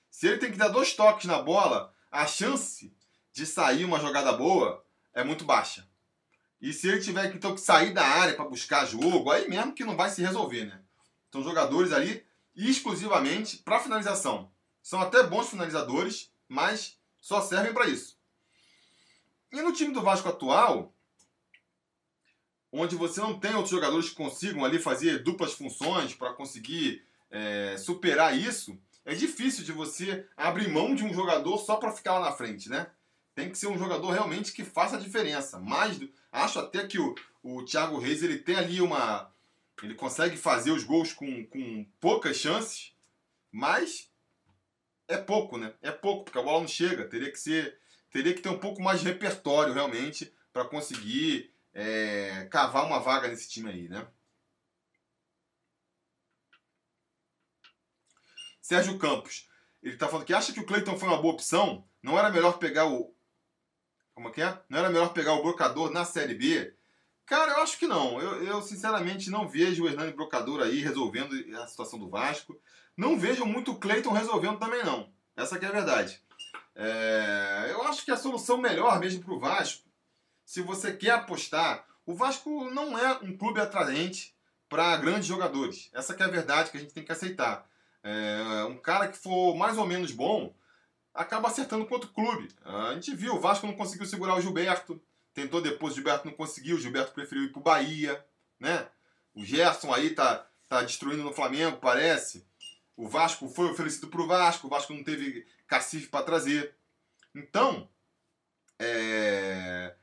Se ele tem que dar dois toques na bola, a chance de sair uma jogada boa é muito baixa. E se ele tiver então, que sair da área para buscar jogo, aí mesmo que não vai se resolver, né? São jogadores ali exclusivamente para finalização. São até bons finalizadores, mas só servem para isso. E no time do Vasco atual, onde você não tem outros jogadores que consigam ali fazer duplas funções para conseguir é, superar isso, é difícil de você abrir mão de um jogador só para ficar lá na frente, né? Tem que ser um jogador realmente que faça a diferença. Mais do... Acho até que o, o Thiago Reis ele tem ali uma. Ele consegue fazer os gols com, com poucas chances, mas é pouco, né? É pouco, porque a bola não chega. Teria que ser. Teria que ter um pouco mais de repertório realmente para conseguir é, cavar uma vaga nesse time aí, né? Sérgio Campos. Ele está falando que acha que o Cleiton foi uma boa opção. Não era melhor pegar o. Como que é? Não era melhor pegar o Brocador na Série B? Cara, eu acho que não. Eu, eu sinceramente não vejo o Hernani Brocador aí resolvendo a situação do Vasco. Não vejo muito o Cleiton resolvendo também, não. Essa que é a verdade. É, eu acho que a solução melhor mesmo para o Vasco, se você quer apostar, o Vasco não é um clube atraente para grandes jogadores. Essa que é a verdade que a gente tem que aceitar. É, um cara que for mais ou menos bom acaba acertando contra o clube. A gente viu, o Vasco não conseguiu segurar o Gilberto, tentou depois, o Gilberto não conseguiu, o Gilberto preferiu ir para o Bahia, né? O Gerson aí tá, tá destruindo no Flamengo, parece. O Vasco foi oferecido para o Vasco, o Vasco não teve cacife para trazer. Então, é...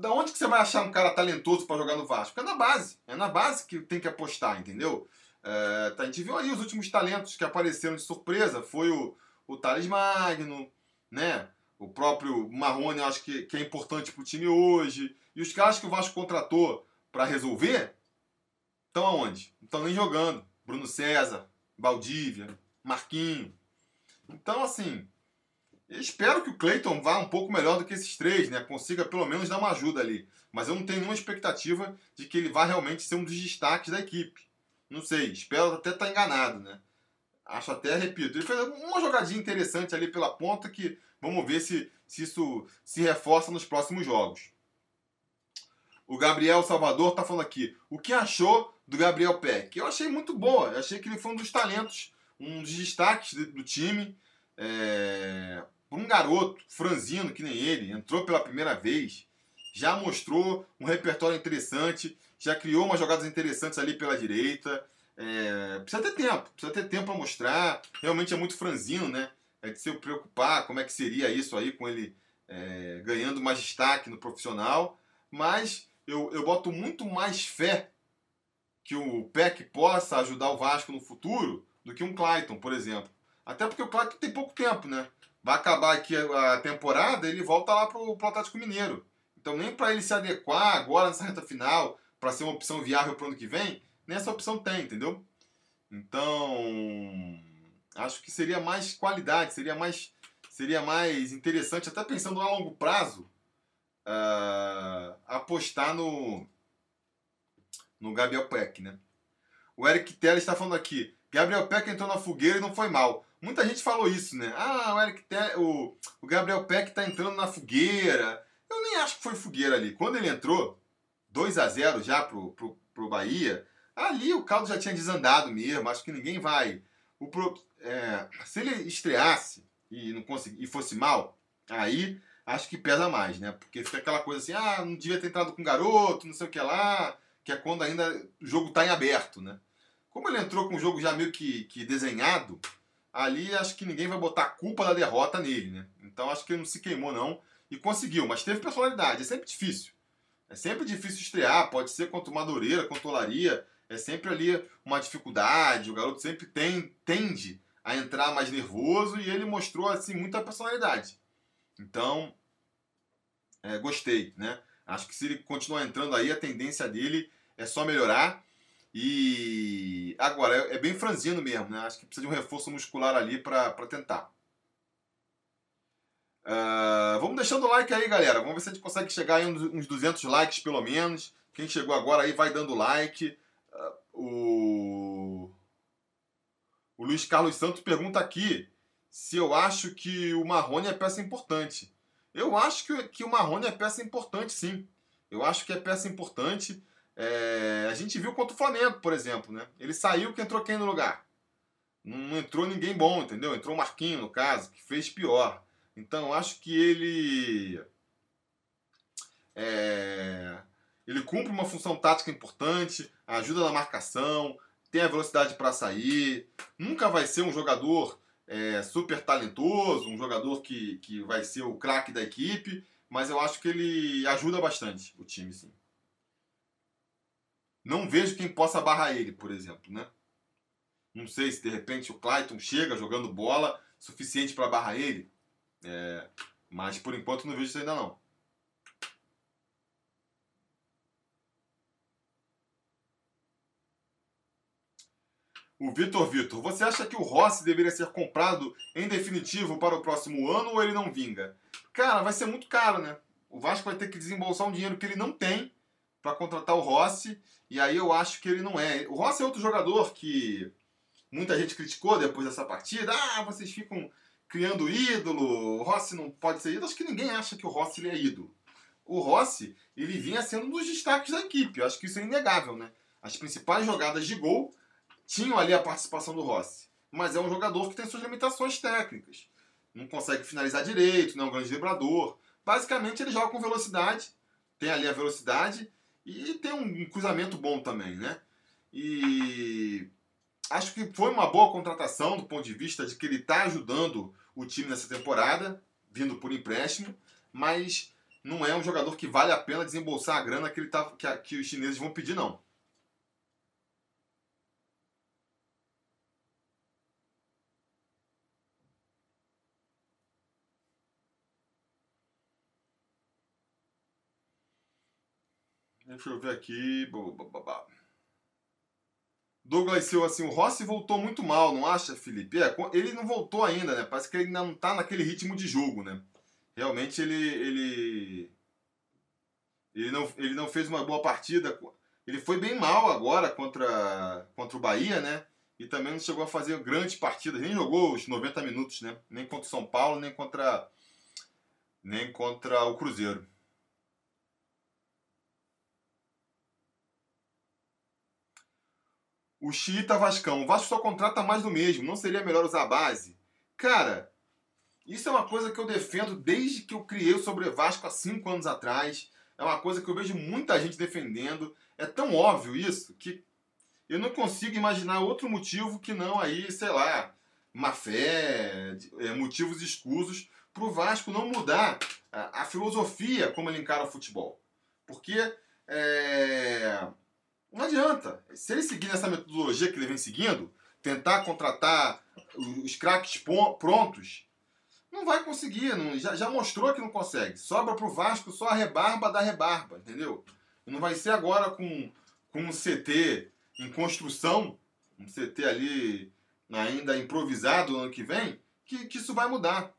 da onde que você vai achar um cara talentoso para jogar no Vasco? É na base. É na base que tem que apostar, entendeu? É, a gente viu aí os últimos talentos que apareceram de surpresa. Foi o, o Thales Magno, né? O próprio Marrone, acho que, que é importante para o time hoje. E os caras que o Vasco contratou para resolver estão aonde? Não estão nem jogando. Bruno César, Valdívia, Marquinho. Então, assim, espero que o Cleiton vá um pouco melhor do que esses três, né? Consiga pelo menos dar uma ajuda ali. Mas eu não tenho nenhuma expectativa de que ele vá realmente ser um dos destaques da equipe. Não sei, espero até estar tá enganado, né? Acho até, repito, ele fez uma jogadinha interessante ali pela ponta que vamos ver se, se isso se reforça nos próximos jogos. O Gabriel Salvador está falando aqui. O que achou do Gabriel Peck? Eu achei muito boa. Eu achei que ele foi um dos talentos, um dos destaques do time. É... Um garoto franzino que nem ele, entrou pela primeira vez, já mostrou um repertório interessante já criou umas jogadas interessantes ali pela direita. É, precisa ter tempo, precisa ter tempo para mostrar. Realmente é muito franzino, né? É de se preocupar como é que seria isso aí com ele é, ganhando mais destaque no profissional. Mas eu, eu boto muito mais fé que o Peck possa ajudar o Vasco no futuro do que um Clayton, por exemplo. Até porque o Clayton tem pouco tempo, né? Vai acabar aqui a temporada, ele volta lá pro, pro Atlético Mineiro. Então nem para ele se adequar agora nessa reta final, para ser uma opção viável para o ano que vem, nessa opção tem, entendeu? Então, acho que seria mais qualidade, seria mais, seria mais interessante, até pensando a longo prazo, uh, apostar no, no Gabriel Peck, né? O Eric Teles está falando aqui, Gabriel Peck entrou na fogueira e não foi mal. Muita gente falou isso, né? Ah, o, Eric Teles, o, o Gabriel Peck está entrando na fogueira. Eu nem acho que foi fogueira ali. Quando ele entrou, 2 a 0 já pro, pro, pro Bahia, ali o caldo já tinha desandado mesmo, acho que ninguém vai. O pro, é, se ele estreasse e não consegui, e fosse mal, aí acho que pesa mais, né? Porque fica aquela coisa assim, ah, não devia ter entrado com garoto, não sei o que lá, que é quando ainda o jogo está em aberto, né? Como ele entrou com o jogo já meio que, que desenhado, ali acho que ninguém vai botar a culpa da derrota nele, né? Então acho que ele não se queimou não e conseguiu, mas teve personalidade, é sempre difícil. É sempre difícil estrear, pode ser contra o Madureira, contra o Olaria, é sempre ali uma dificuldade, o garoto sempre tem, tende a entrar mais nervoso e ele mostrou assim muita personalidade. Então, é, gostei, né? Acho que se ele continuar entrando aí, a tendência dele é só melhorar. E agora, é, é bem franzino mesmo, né? Acho que precisa de um reforço muscular ali para tentar. Uh, vamos deixando o like aí, galera. Vamos ver se a gente consegue chegar em uns 200 likes pelo menos. Quem chegou agora aí vai dando like. O... o Luiz Carlos Santos pergunta aqui se eu acho que o Marrone é peça importante. Eu acho que, que o Marrone é peça importante, sim. Eu acho que é peça importante. É, a gente viu contra o Flamengo, por exemplo, né? Ele saiu que entrou quem no lugar? Não entrou ninguém bom, entendeu? Entrou o Marquinho, no caso, que fez pior. Então, acho que ele. É, ele cumpre uma função tática importante, ajuda na marcação, tem a velocidade para sair. Nunca vai ser um jogador é, super talentoso, um jogador que, que vai ser o craque da equipe, mas eu acho que ele ajuda bastante o time, sim. Não vejo quem possa barrar ele, por exemplo, né? Não sei se de repente o Clayton chega jogando bola suficiente para barrar ele, é, mas por enquanto não vejo isso ainda não. O Vitor Vitor, você acha que o Rossi deveria ser comprado em definitivo para o próximo ano ou ele não vinga? Cara, vai ser muito caro, né? O Vasco vai ter que desembolsar um dinheiro que ele não tem para contratar o Rossi, e aí eu acho que ele não é. O Rossi é outro jogador que muita gente criticou depois dessa partida. Ah, vocês ficam criando ídolo, o Rossi não pode ser ídolo. Acho que ninguém acha que o Rossi ele é ídolo. O Rossi, ele vinha sendo um dos destaques da equipe. Eu acho que isso é inegável, né? As principais jogadas de gol tinham ali a participação do Rossi. Mas é um jogador que tem suas limitações técnicas. Não consegue finalizar direito, não é um grande vibrador. Basicamente, ele joga com velocidade, tem ali a velocidade e tem um cruzamento bom também, né? E acho que foi uma boa contratação do ponto de vista de que ele está ajudando o time nessa temporada, vindo por empréstimo, mas não é um jogador que vale a pena desembolsar a grana que, ele tá, que, que os chineses vão pedir, não. Deixa eu ver aqui. Douglas Silva, assim, o Rossi voltou muito mal, não acha, Felipe? É, ele não voltou ainda, né? Parece que ele ainda não tá naquele ritmo de jogo, né? Realmente ele. ele... Ele não, ele não fez uma boa partida. Ele foi bem mal agora contra, contra o Bahia, né? E também não chegou a fazer grandes partidas, nem jogou os 90 minutos, né? Nem contra o São Paulo, nem contra, nem contra o Cruzeiro. O Chita Vascão. O Vasco só contrata mais do mesmo. Não seria melhor usar a base? Cara, isso é uma coisa que eu defendo desde que eu criei o Sobre Vasco há cinco anos atrás. É uma coisa que eu vejo muita gente defendendo. É tão óbvio isso que eu não consigo imaginar outro motivo que não aí, sei lá, má fé, é, motivos escusos para o Vasco não mudar a, a, filosofia como ele encara o futebol. Porque é, não adianta. Se ele seguir nessa metodologia que ele vem seguindo, tentar contratar os craques prontos, não vai conseguir. Não, já, já mostrou que não consegue. Sobra pro Vasco só a rebarba da rebarba, entendeu? não vai ser agora com, com um CT em construção, um CT ali ainda improvisado no ano que vem, que, que isso vai mudar.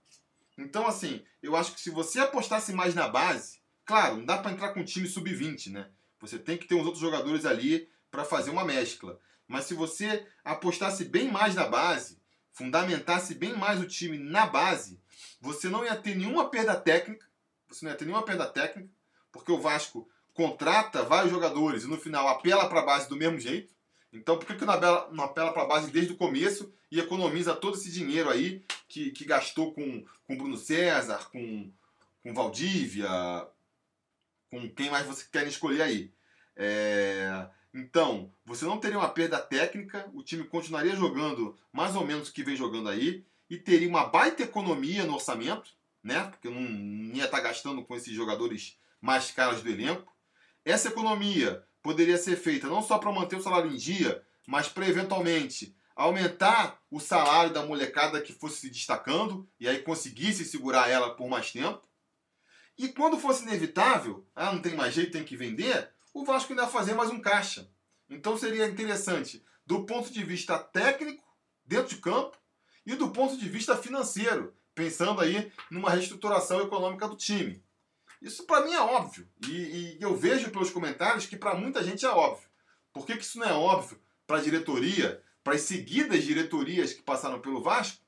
Então, assim, eu acho que se você apostasse mais na base, claro, não dá para entrar com um time sub-20, né? Você tem que ter uns outros jogadores ali para fazer uma mescla. Mas se você apostasse bem mais na base, fundamentasse bem mais o time na base, você não ia ter nenhuma perda técnica. Você não ia ter nenhuma perda técnica, porque o Vasco contrata vários jogadores e no final apela para a base do mesmo jeito. Então por que, que não apela para a base desde o começo e economiza todo esse dinheiro aí que, que gastou com, com Bruno César, com, com Valdívia, com quem mais você quer escolher aí. É... Então, você não teria uma perda técnica, o time continuaria jogando mais ou menos o que vem jogando aí, e teria uma baita economia no orçamento, né? Porque não, ia estar tá gastando com esses jogadores mais caros do elenco. Essa economia poderia ser feita não só para manter o salário em dia, mas para eventualmente aumentar o salário da molecada que fosse se destacando e aí conseguisse segurar ela por mais tempo. E quando fosse inevitável, ah, não tem mais jeito, tem que vender, o Vasco ainda fazer mais um caixa. Então seria interessante do ponto de vista técnico, dentro de campo, e do ponto de vista financeiro, pensando aí numa reestruturação econômica do time. Isso para mim é óbvio. E, e, eu vejo pelos comentários que para muita gente é óbvio. Por que, que isso não é óbvio para a diretoria, para as seguidas diretorias que passaram pelo Vasco?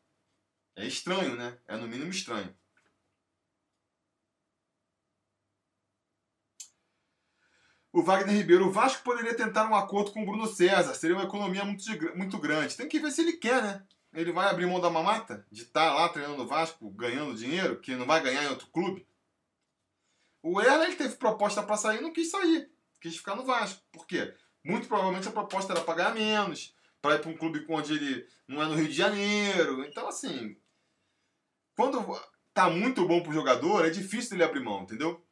É estranho, né? É no mínimo estranho. O Wagner Ribeiro, o Vasco poderia tentar um acordo com o Bruno César, seria uma economia muito, muito grande. Tem que ver se ele quer, né? Ele vai abrir mão da mamata? De estar tá lá treinando o Vasco, ganhando dinheiro, que não vai ganhar em outro clube? O Erler ele teve proposta para sair não quis sair. Quis ficar no Vasco. Por quê? Muito provavelmente a proposta era pagar menos, para ir para um clube onde ele não é no Rio de Janeiro. Então, assim, quando tá muito bom pro jogador, é difícil ele abrir mão, entendeu?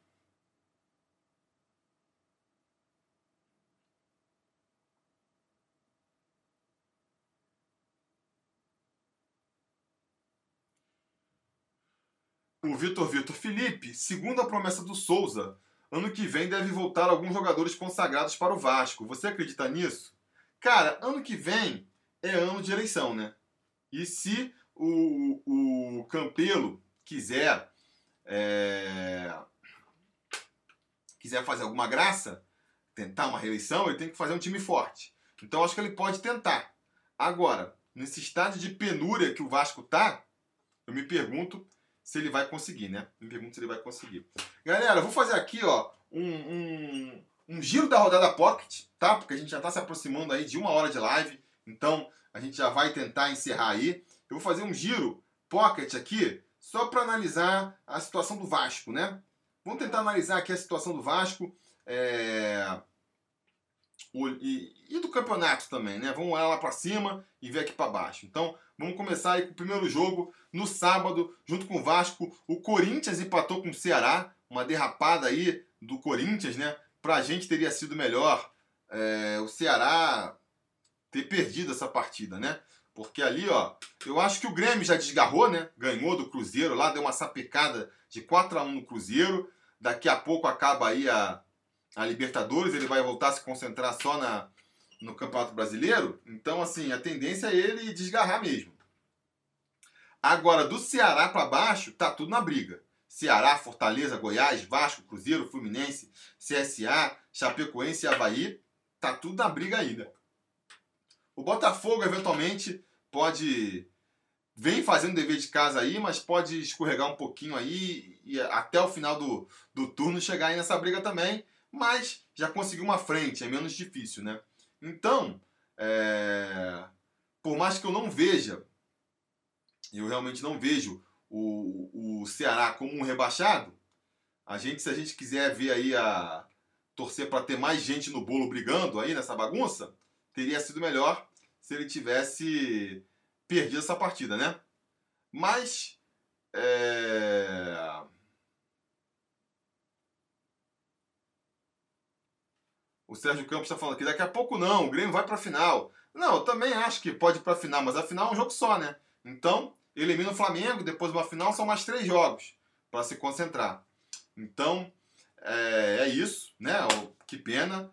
O Vitor Vitor Felipe, segundo a promessa do Souza, ano que vem deve voltar alguns jogadores consagrados para o Vasco. Você acredita nisso? Cara, ano que vem é ano de eleição, né? E se o, o Campelo quiser é, quiser fazer alguma graça, tentar uma reeleição, ele tem que fazer um time forte. Então acho que ele pode tentar. Agora, nesse estágio de penúria que o Vasco tá, eu me pergunto se ele vai conseguir, né? Me pergunto se ele vai conseguir. Galera, vou fazer aqui, ó, um, um, um giro da rodada Pocket, tá? Porque a gente já está se aproximando aí de uma hora de live, então a gente já vai tentar encerrar aí. Eu vou fazer um giro Pocket aqui, só para analisar a situação do Vasco, né? Vamos tentar analisar aqui a situação do Vasco é... e, e, do campeonato também, né? Vamos olhar lá para cima e ver aqui para baixo. Então, vamos começar aí com o primeiro jogo no sábado, junto com o Vasco. O Corinthians empatou com o Ceará, uma derrapada aí do Corinthians, né? Pra gente teria sido melhor é, o Ceará ter perdido essa partida, né? Porque ali, ó, eu acho que o Grêmio já desgarrou, né? Ganhou do Cruzeiro lá, deu uma sapecada de 4 a 1 no Cruzeiro. Daqui a pouco acaba aí a, a Libertadores, ele vai voltar a se concentrar só na, no Campeonato Brasileiro. Então, assim, a tendência é ele desgarrar mesmo. Agora, do Ceará para baixo, tá tudo na briga. Ceará, Fortaleza, Goiás, Vasco, Cruzeiro, Fluminense, CSA, Chapecoense e Havaí, tá tudo na briga ainda. O Botafogo, eventualmente, pode. Vem fazendo dever de casa aí, mas pode escorregar um pouquinho aí e até o final do, do turno chegar aí nessa briga também. Mas já conseguiu uma frente, é menos difícil, né? Então, é... por mais que eu não veja eu realmente não vejo o, o Ceará como um rebaixado. A gente, se a gente quiser ver aí a torcer para ter mais gente no bolo brigando aí nessa bagunça, teria sido melhor se ele tivesse perdido essa partida, né? Mas é... O Sérgio Campos está falando que daqui a pouco não, o Grêmio vai para a final. Não, eu também acho que pode ir para a final, mas a final é um jogo só, né? Então, elimina o Flamengo, depois de uma final são mais três jogos para se concentrar. Então, é, é, isso, né? Que pena.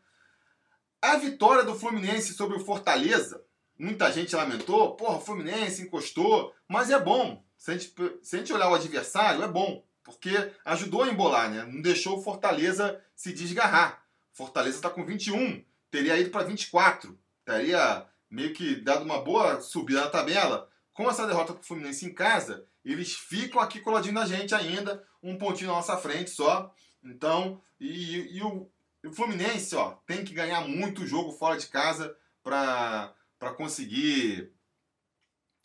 A vitória do Fluminense sobre o Fortaleza, muita gente lamentou, porra, o Fluminense encostou, mas é bom. Se a, gente, se a gente olhar o adversário, é bom, porque ajudou a embolar, né? Não deixou o Fortaleza se desgarrar. Fortaleza está com 21, teria ido para 24, teria meio que dado uma boa subida na tabela, com essa derrota para o Fluminense em casa, eles ficam aqui coladinho na gente ainda, um pontinho na nossa frente só. Então, e, e o, o, Fluminense ó, tem que ganhar muito jogo fora de casa para conseguir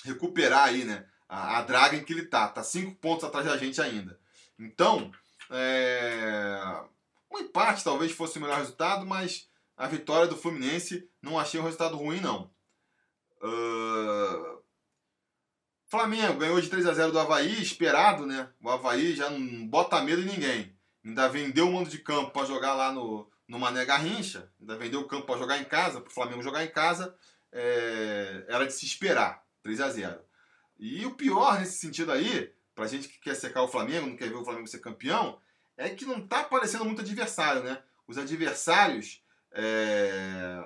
recuperar aí, né? A, a draga em que ele tá. Tá cinco pontos atrás da gente ainda. Então, é... um empate talvez fosse o melhor resultado, mas a vitória do Fluminense não achei um resultado ruim, não. Uh... Flamengo ganhou de 3 a 0 do Havaí, esperado, né? O Havaí já não bota medo em ninguém. Ainda vendeu o mando de campo para jogar lá no, no Mané Garrincha, ainda vendeu o campo para jogar em casa, para o Flamengo jogar em casa. É, era de se esperar, 3 a 0 E o pior nesse sentido aí, pra gente que quer secar o Flamengo, não quer ver o Flamengo ser campeão, é que não tá aparecendo muito adversário, né? Os adversários é,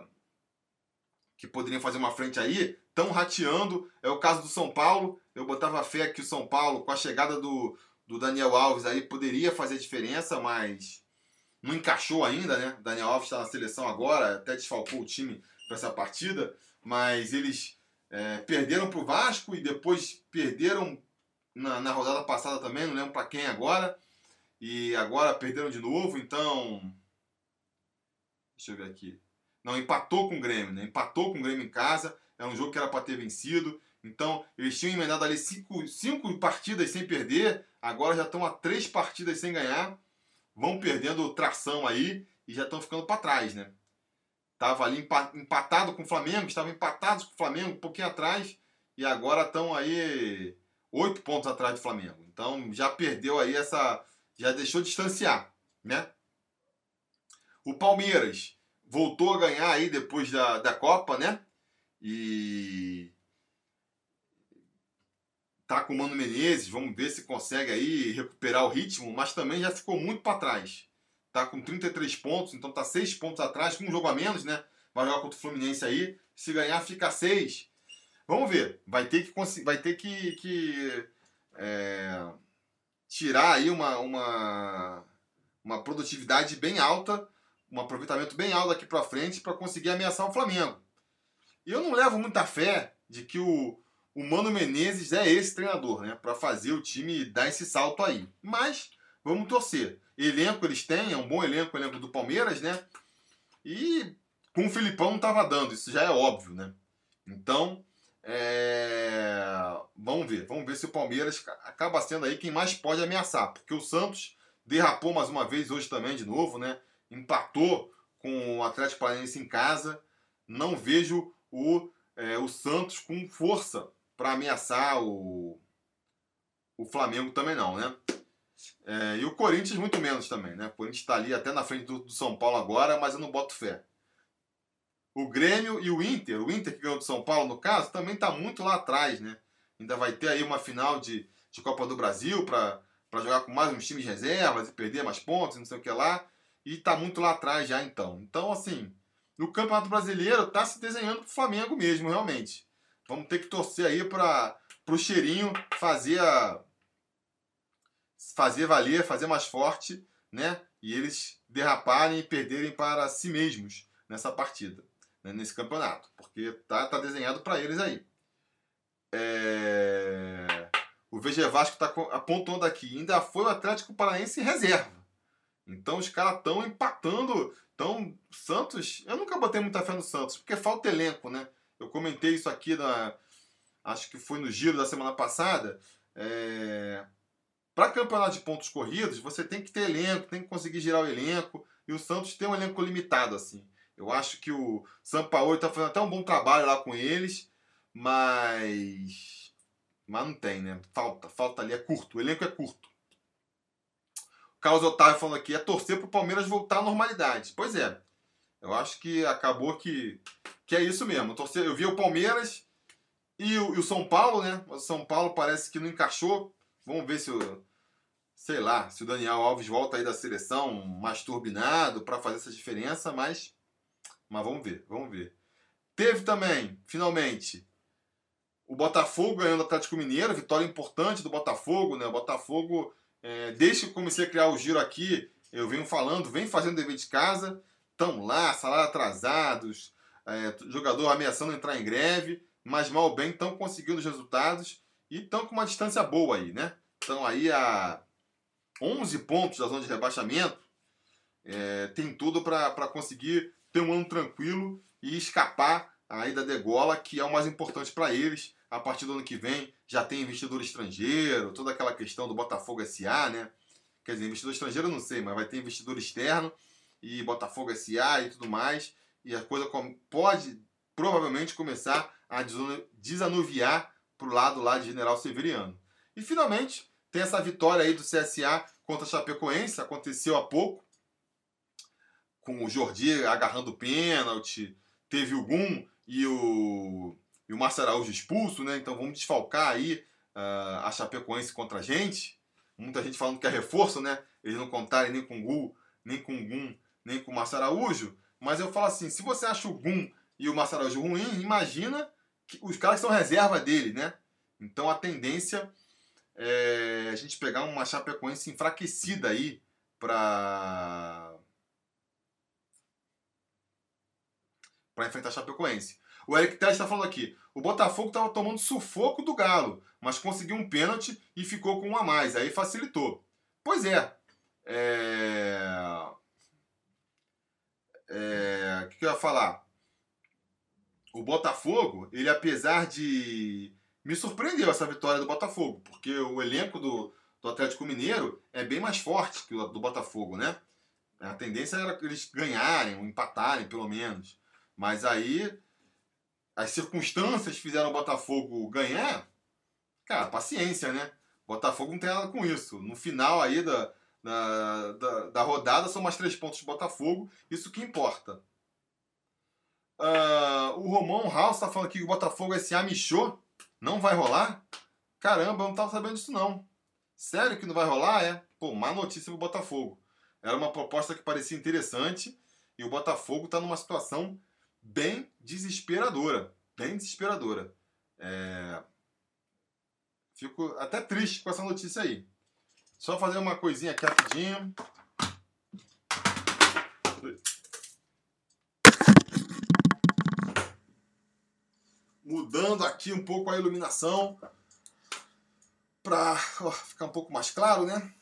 que poderiam fazer uma frente aí, estão rateando. É o caso do São Paulo. Eu botava fé que o São Paulo, com a chegada do, do Daniel Alves aí, poderia fazer diferença, mas não encaixou ainda, né? O Daniel Alves está na seleção agora, até desfalcou o time para essa partida, mas eles é, perderam para o Vasco e depois perderam na, na rodada passada também, não lembro para quem agora, e agora perderam de novo, então. Deixa eu ver aqui. Não, empatou com o Grêmio, né? Empatou com o Grêmio em casa. É um jogo que era para ter vencido. Então, eles tinham emendado ali cinco, cinco partidas sem perder. Agora já estão a três partidas sem ganhar. Vão perdendo tração aí e já estão ficando para trás, né? Tava ali empatado com o Flamengo, estavam empatados com o Flamengo, um pouquinho atrás. E agora estão aí oito pontos atrás do Flamengo. Então já perdeu aí essa. Já deixou de distanciar, né? O Palmeiras voltou a ganhar aí depois da, da Copa, né? E tá com o Mano Menezes, vamos ver se consegue aí recuperar o ritmo, mas também já ficou muito para trás. Tá com 33 pontos, então tá 6 pontos atrás, com um jogo a menos, né? Vai jogar contra o Fluminense aí. Se ganhar, fica 6. Vamos ver. Vai ter que, vai ter que, que é, tirar aí uma, uma, uma produtividade bem alta um aproveitamento bem alto daqui para frente para conseguir ameaçar o Flamengo. E eu não levo muita fé de que o, o Mano Menezes é esse treinador, né? Para fazer o time dar esse salto aí. Mas vamos torcer. Elenco eles têm, é um bom elenco, o elenco do Palmeiras, né? E com o Filipão não estava dando, isso já é óbvio, né? Então, é... vamos ver. Vamos ver se o Palmeiras acaba sendo aí quem mais pode ameaçar. Porque o Santos derrapou mais uma vez hoje também, de novo, né? empatou com o Atlético Paranaense em casa. Não vejo o, é, o Santos com força para ameaçar o, o Flamengo também não, né? É, e o Corinthians muito menos também, né? O Corinthians está ali até na frente do, do, São Paulo agora, mas eu não boto fé. O Grêmio e o Inter, o Inter que ganhou do São Paulo no caso, também está muito lá atrás, né? Ainda vai ter aí uma final de, de Copa do Brasil para jogar com mais uns times reservas e perder mais pontos, não sei o que lá e está muito lá atrás já então. Então, assim, no Campeonato Brasileiro está se desenhando para o Flamengo mesmo, realmente. Vamos ter que torcer aí para o cheirinho fazer a, fazer valer, fazer mais forte, né? E eles derraparem e perderem para si mesmos nessa partida, né? nesse campeonato, porque tá, tá desenhado para eles aí. É... O VG Vasco está apontando aqui, ainda foi o Atlético Paranaense reserva. Então os caras estão empatando. Então, Santos, eu nunca botei muita fé no Santos, porque falta elenco, né? Eu comentei isso aqui na. Acho que foi no giro da semana passada. É, Para campeonato de pontos corridos, você tem que ter elenco, tem que conseguir girar o elenco. E o Santos tem um elenco limitado, assim. Eu acho que o Sampaoli está fazendo até um bom trabalho lá com eles, mas. Mas não tem, né? Falta, falta ali, é curto. O elenco é curto. Carlos Otávio falando aqui, é torcer para o Palmeiras voltar à normalidade. Pois é, eu acho que acabou que, que é isso mesmo. Torcer, eu vi o Palmeiras e o, e o São Paulo, né? O São Paulo parece que não encaixou. Vamos ver se o, sei lá, se o Daniel Alves volta aí da seleção mais turbinado para fazer essa diferença, mas, mas vamos ver, vamos ver. Teve também, finalmente, o Botafogo ganhando o Atlético Mineiro, vitória importante do Botafogo, né? O Botafogo é, desde que comecei a criar o giro aqui, eu venho falando, vem fazendo dever de casa, estão lá, salário atrasados, é, jogador ameaçando entrar em greve, mas mal ou bem estão conseguindo os resultados e estão com uma distância boa aí, né? Estão aí a 11 pontos da zona de rebaixamento, é, tem tudo para conseguir ter um ano tranquilo e escapar aí da degola, que é o mais importante para eles a partir do ano que vem já tem investidor estrangeiro, toda aquela questão do Botafogo SA, né? Quer dizer, investidor estrangeiro eu não sei, mas vai ter investidor externo e Botafogo SA e tudo mais. E a coisa pode provavelmente começar a desanuviar para o lado lá de General Severiano. E finalmente, tem essa vitória aí do CSA contra a Chapecoense, aconteceu há pouco, com o Jordi agarrando o pênalti, teve o Gum e o e o Márcio Araújo expulso, né? Então vamos desfalcar aí uh, a Chapecoense contra a gente. Muita gente falando que é reforço, né? Eles não contarem nem com o Gul, nem com o Gum, nem com o Márcio Araújo. Mas eu falo assim, se você acha o Gum e o Marcelo Araújo ruim, imagina que os caras que são reserva dele, né? Então a tendência é a gente pegar uma Chapecoense enfraquecida aí para para enfrentar a Chapecoense. O Eric Tess está falando aqui. O Botafogo estava tomando sufoco do Galo, mas conseguiu um pênalti e ficou com um a mais. Aí facilitou. Pois é. É. É... O que eu ia falar? O Botafogo, ele apesar de. Me surpreendeu essa vitória do Botafogo, porque o elenco do, do Atlético Mineiro é bem mais forte que o do Botafogo, né? A tendência era eles ganharem, ou empatarem, pelo menos. Mas aí as circunstâncias fizeram o Botafogo ganhar. Cara, paciência, né? O Botafogo não tem nada com isso. No final aí da, da, da, da rodada são mais três pontos do Botafogo, isso que importa. Uh, o Romão House está falando que o Botafogo SA michou. Não vai rolar? Caramba, eu não estava sabendo disso não. Sério que não vai rolar? É. Pô, má notícia pro Botafogo. Era uma proposta que parecia interessante e o Botafogo está numa situação bem desesperadora. Bem desesperadora. É... Fico até triste com essa notícia aí. Só fazer uma coisinha aqui rapidinho. Mudando aqui um pouco a iluminação para ficar um pouco mais claro, né?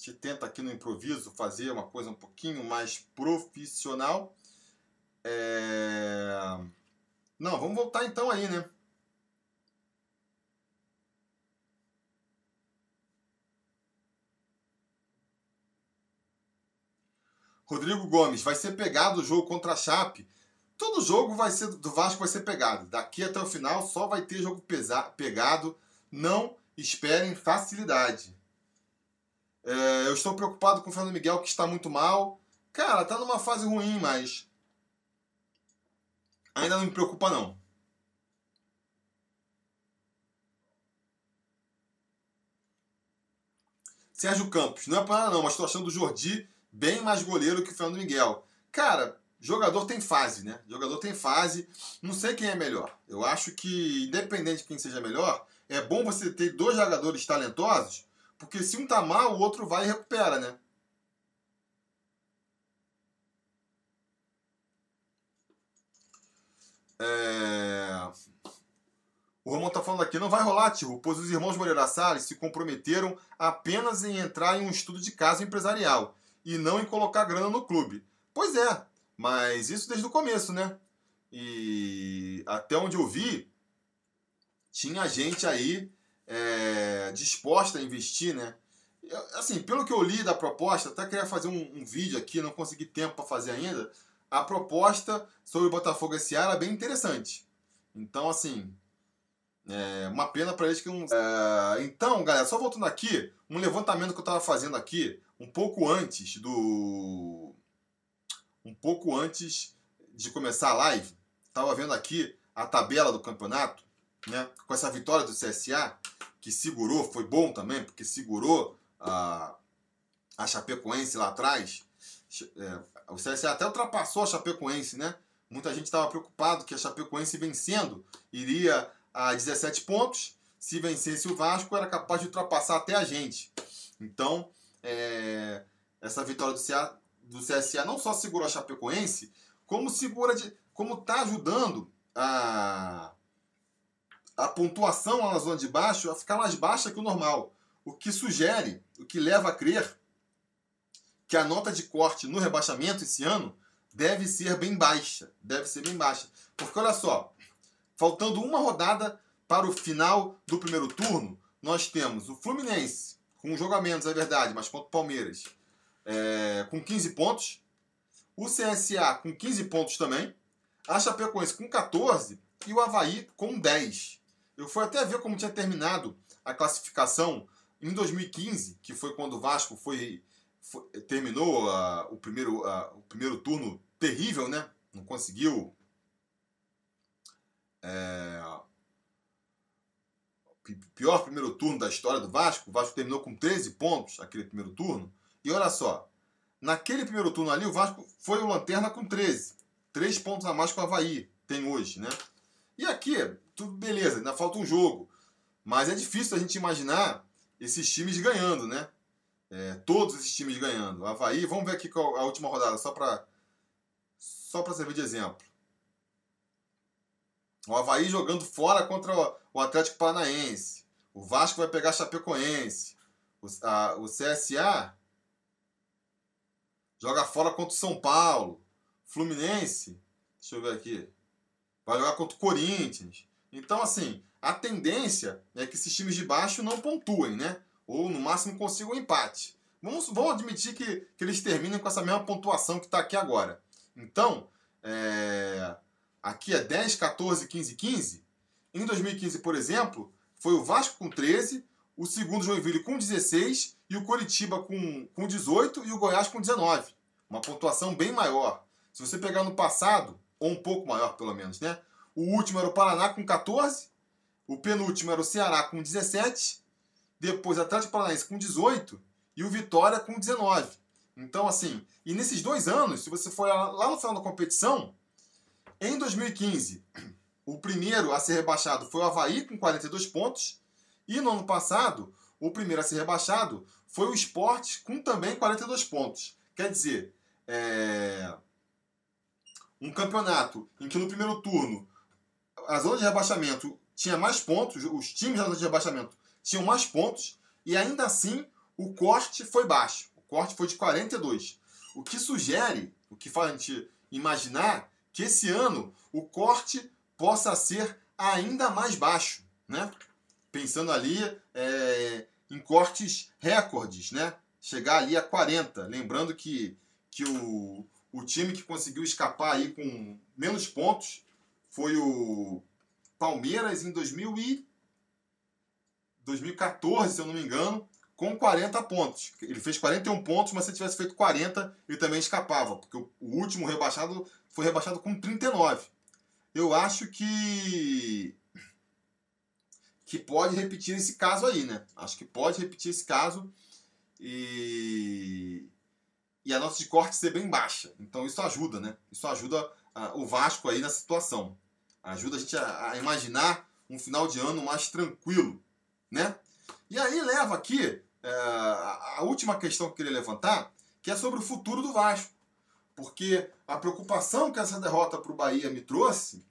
Gente tenta aqui no improviso fazer uma coisa um pouquinho mais profissional. É... Não, vamos voltar então aí, né? Rodrigo Gomes, vai ser pegado o jogo contra a Chape. Todo jogo vai ser do Vasco vai ser pegado. Daqui até o final só vai ter jogo pesa, pegado. Não esperem facilidade. É, eu estou preocupado com o Fernando Miguel que está muito mal. Cara, tá numa fase ruim, mas ainda não me preocupa não. Sérgio Campos, não é para não, mas estou achando o Jordi bem mais goleiro que o Fernando Miguel. Cara, jogador tem fase, né? Jogador tem fase. Não sei quem é melhor. Eu acho que, independente de quem seja melhor, é bom você ter dois jogadores talentosos, porque se um tá mal, o outro vai e recupera, né? É... O Romão tá falando aqui, não vai rolar, tio, pois os irmãos Moreira Salles se comprometeram apenas em entrar em um estudo de caso empresarial e não em colocar grana no clube. Pois é, mas isso desde o começo, né? E até onde eu vi, tinha gente aí é, disposta a investir, né? Assim, pelo que eu li da proposta, até queria fazer um, um vídeo aqui, não consegui tempo para fazer ainda. A proposta sobre o Botafogo SA era bem interessante. Então, assim, é uma pena para eles que não. É, então, galera, só voltando aqui, um levantamento que eu estava fazendo aqui, um pouco antes do. Um pouco antes de começar a live, estava vendo aqui a tabela do campeonato, né? Com essa vitória do CSA, que segurou, foi bom também, porque segurou a, a Chapecoense lá atrás. É, o CSA até ultrapassou a Chapecoense, né? Muita gente estava preocupado que a Chapecoense vencendo iria a 17 pontos. Se vencesse o Vasco, era capaz de ultrapassar até a gente. Então, é, essa vitória do, CA, do CSA não só segurou a Chapecoense, como segura de, como está ajudando a, a pontuação lá na zona de baixo a ficar mais baixa que o normal. O que sugere, o que leva a crer que a nota de corte no rebaixamento esse ano deve ser bem baixa. Deve ser bem baixa. Porque olha só, faltando uma rodada para o final do primeiro turno, nós temos o Fluminense, com jogamentos, é verdade, mas contra o Palmeiras, é, com 15 pontos. O CSA com 15 pontos também. A Chapecoense com 14 e o Havaí com 10. Eu fui até ver como tinha terminado a classificação em 2015, que foi quando o Vasco foi, foi terminou uh, o, primeiro, uh, o primeiro turno terrível, né? Não conseguiu é, pior primeiro turno da história do Vasco. O Vasco terminou com 13 pontos aquele primeiro turno. E olha só, naquele primeiro turno ali, o Vasco foi o lanterna com 13. Três pontos a mais que o Havaí tem hoje, né? E aqui, tudo beleza, ainda falta um jogo. Mas é difícil a gente imaginar esses times ganhando, né? É, todos esses times ganhando. Havaí, vamos ver aqui a última rodada, só para só servir de exemplo. O Havaí jogando fora contra o Atlético Paranaense. O Vasco vai pegar Chapecoense. O, a, o CSA joga fora contra o São Paulo. Fluminense, deixa eu ver aqui, vai jogar contra o Corinthians. Então, assim, a tendência é que esses times de baixo não pontuem, né? Ou no máximo consigam um empate. Vamos, vamos admitir que, que eles terminem com essa mesma pontuação que está aqui agora. Então, é, aqui é 10, 14, 15, 15. Em 2015, por exemplo, foi o Vasco com 13, o segundo Joinville com 16 e o Coritiba com, com 18 e o Goiás com 19. Uma pontuação bem maior. Se você pegar no passado, ou um pouco maior pelo menos, né? O último era o Paraná com 14, o penúltimo era o Ceará com 17, depois Atlético Paranaense com 18 e o Vitória com 19. Então, assim, e nesses dois anos, se você for lá no final da competição, em 2015, o primeiro a ser rebaixado foi o Havaí com 42 pontos. E no ano passado, o primeiro a ser rebaixado foi o Sport com também 42 pontos. Quer dizer, é... um campeonato em que no primeiro turno a zona de rebaixamento tinha mais pontos, os times da zona de rebaixamento tinham mais pontos, e ainda assim o corte foi baixo. O corte foi de 42. O que sugere, o que faz a gente imaginar que esse ano o corte possa ser ainda mais baixo, né? Pensando ali é, em cortes recordes, né? Chegar ali a 40. Lembrando que, que o, o time que conseguiu escapar aí com menos pontos foi o Palmeiras em 2000 e 2014, se eu não me engano, com 40 pontos. Ele fez 41 pontos, mas se tivesse feito 40, ele também escapava, porque o último rebaixado foi rebaixado com 39 eu acho que que pode repetir esse caso aí, né? Acho que pode repetir esse caso e e a nota de corte ser bem baixa. Então isso ajuda, né? Isso ajuda o Vasco aí na situação. Ajuda a gente a, a, imaginar um final de ano mais tranquilo, né? E aí leva aqui é, a, última questão que eu queria levantar, que é sobre o futuro do Vasco. Porque a preocupação que essa derrota para o Bahia me trouxe,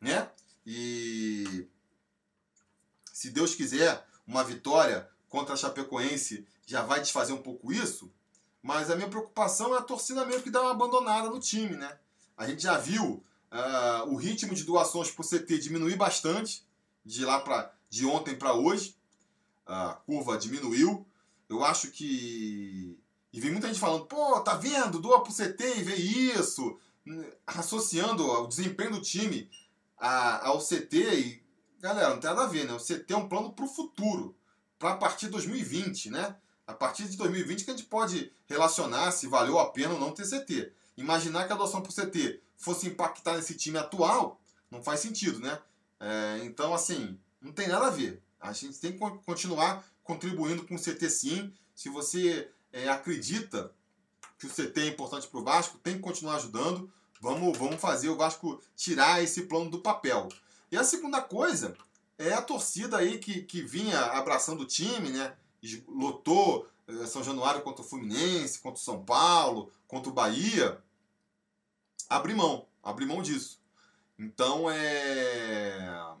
né? E se Deus quiser, uma vitória contra a Chapecoense já vai desfazer um pouco isso. Mas a minha preocupação é a torcida meio que dar uma abandonada no time, né? A gente já viu uh, o ritmo de doações por CT diminuir bastante de lá para de ontem para hoje. A curva diminuiu. Eu acho que e vem muita gente falando, pô, tá vendo? Doa pro CT e vê isso. Associando o desempenho do time ao CT e. Galera, não tem nada a ver, né? O CT é um plano pro futuro. Para a partir de 2020, né? A partir de 2020 que a gente pode relacionar se valeu a pena ou não ter CT. Imaginar que a adoção pro CT fosse impactar nesse time atual, não faz sentido, né? É, então, assim, não tem nada a ver. A gente tem que continuar contribuindo com o CT sim. Se você é, acredita que o CT é importante para o Vasco, tem que continuar ajudando. Vamos, vamos fazer o Vasco tirar esse plano do papel. E a segunda coisa é a torcida aí que, que vinha abraçando o time, né? Lotou São Januário contra o Fluminense, contra o São Paulo, contra o Bahia. Abrir mão, abrir mão disso. Então é.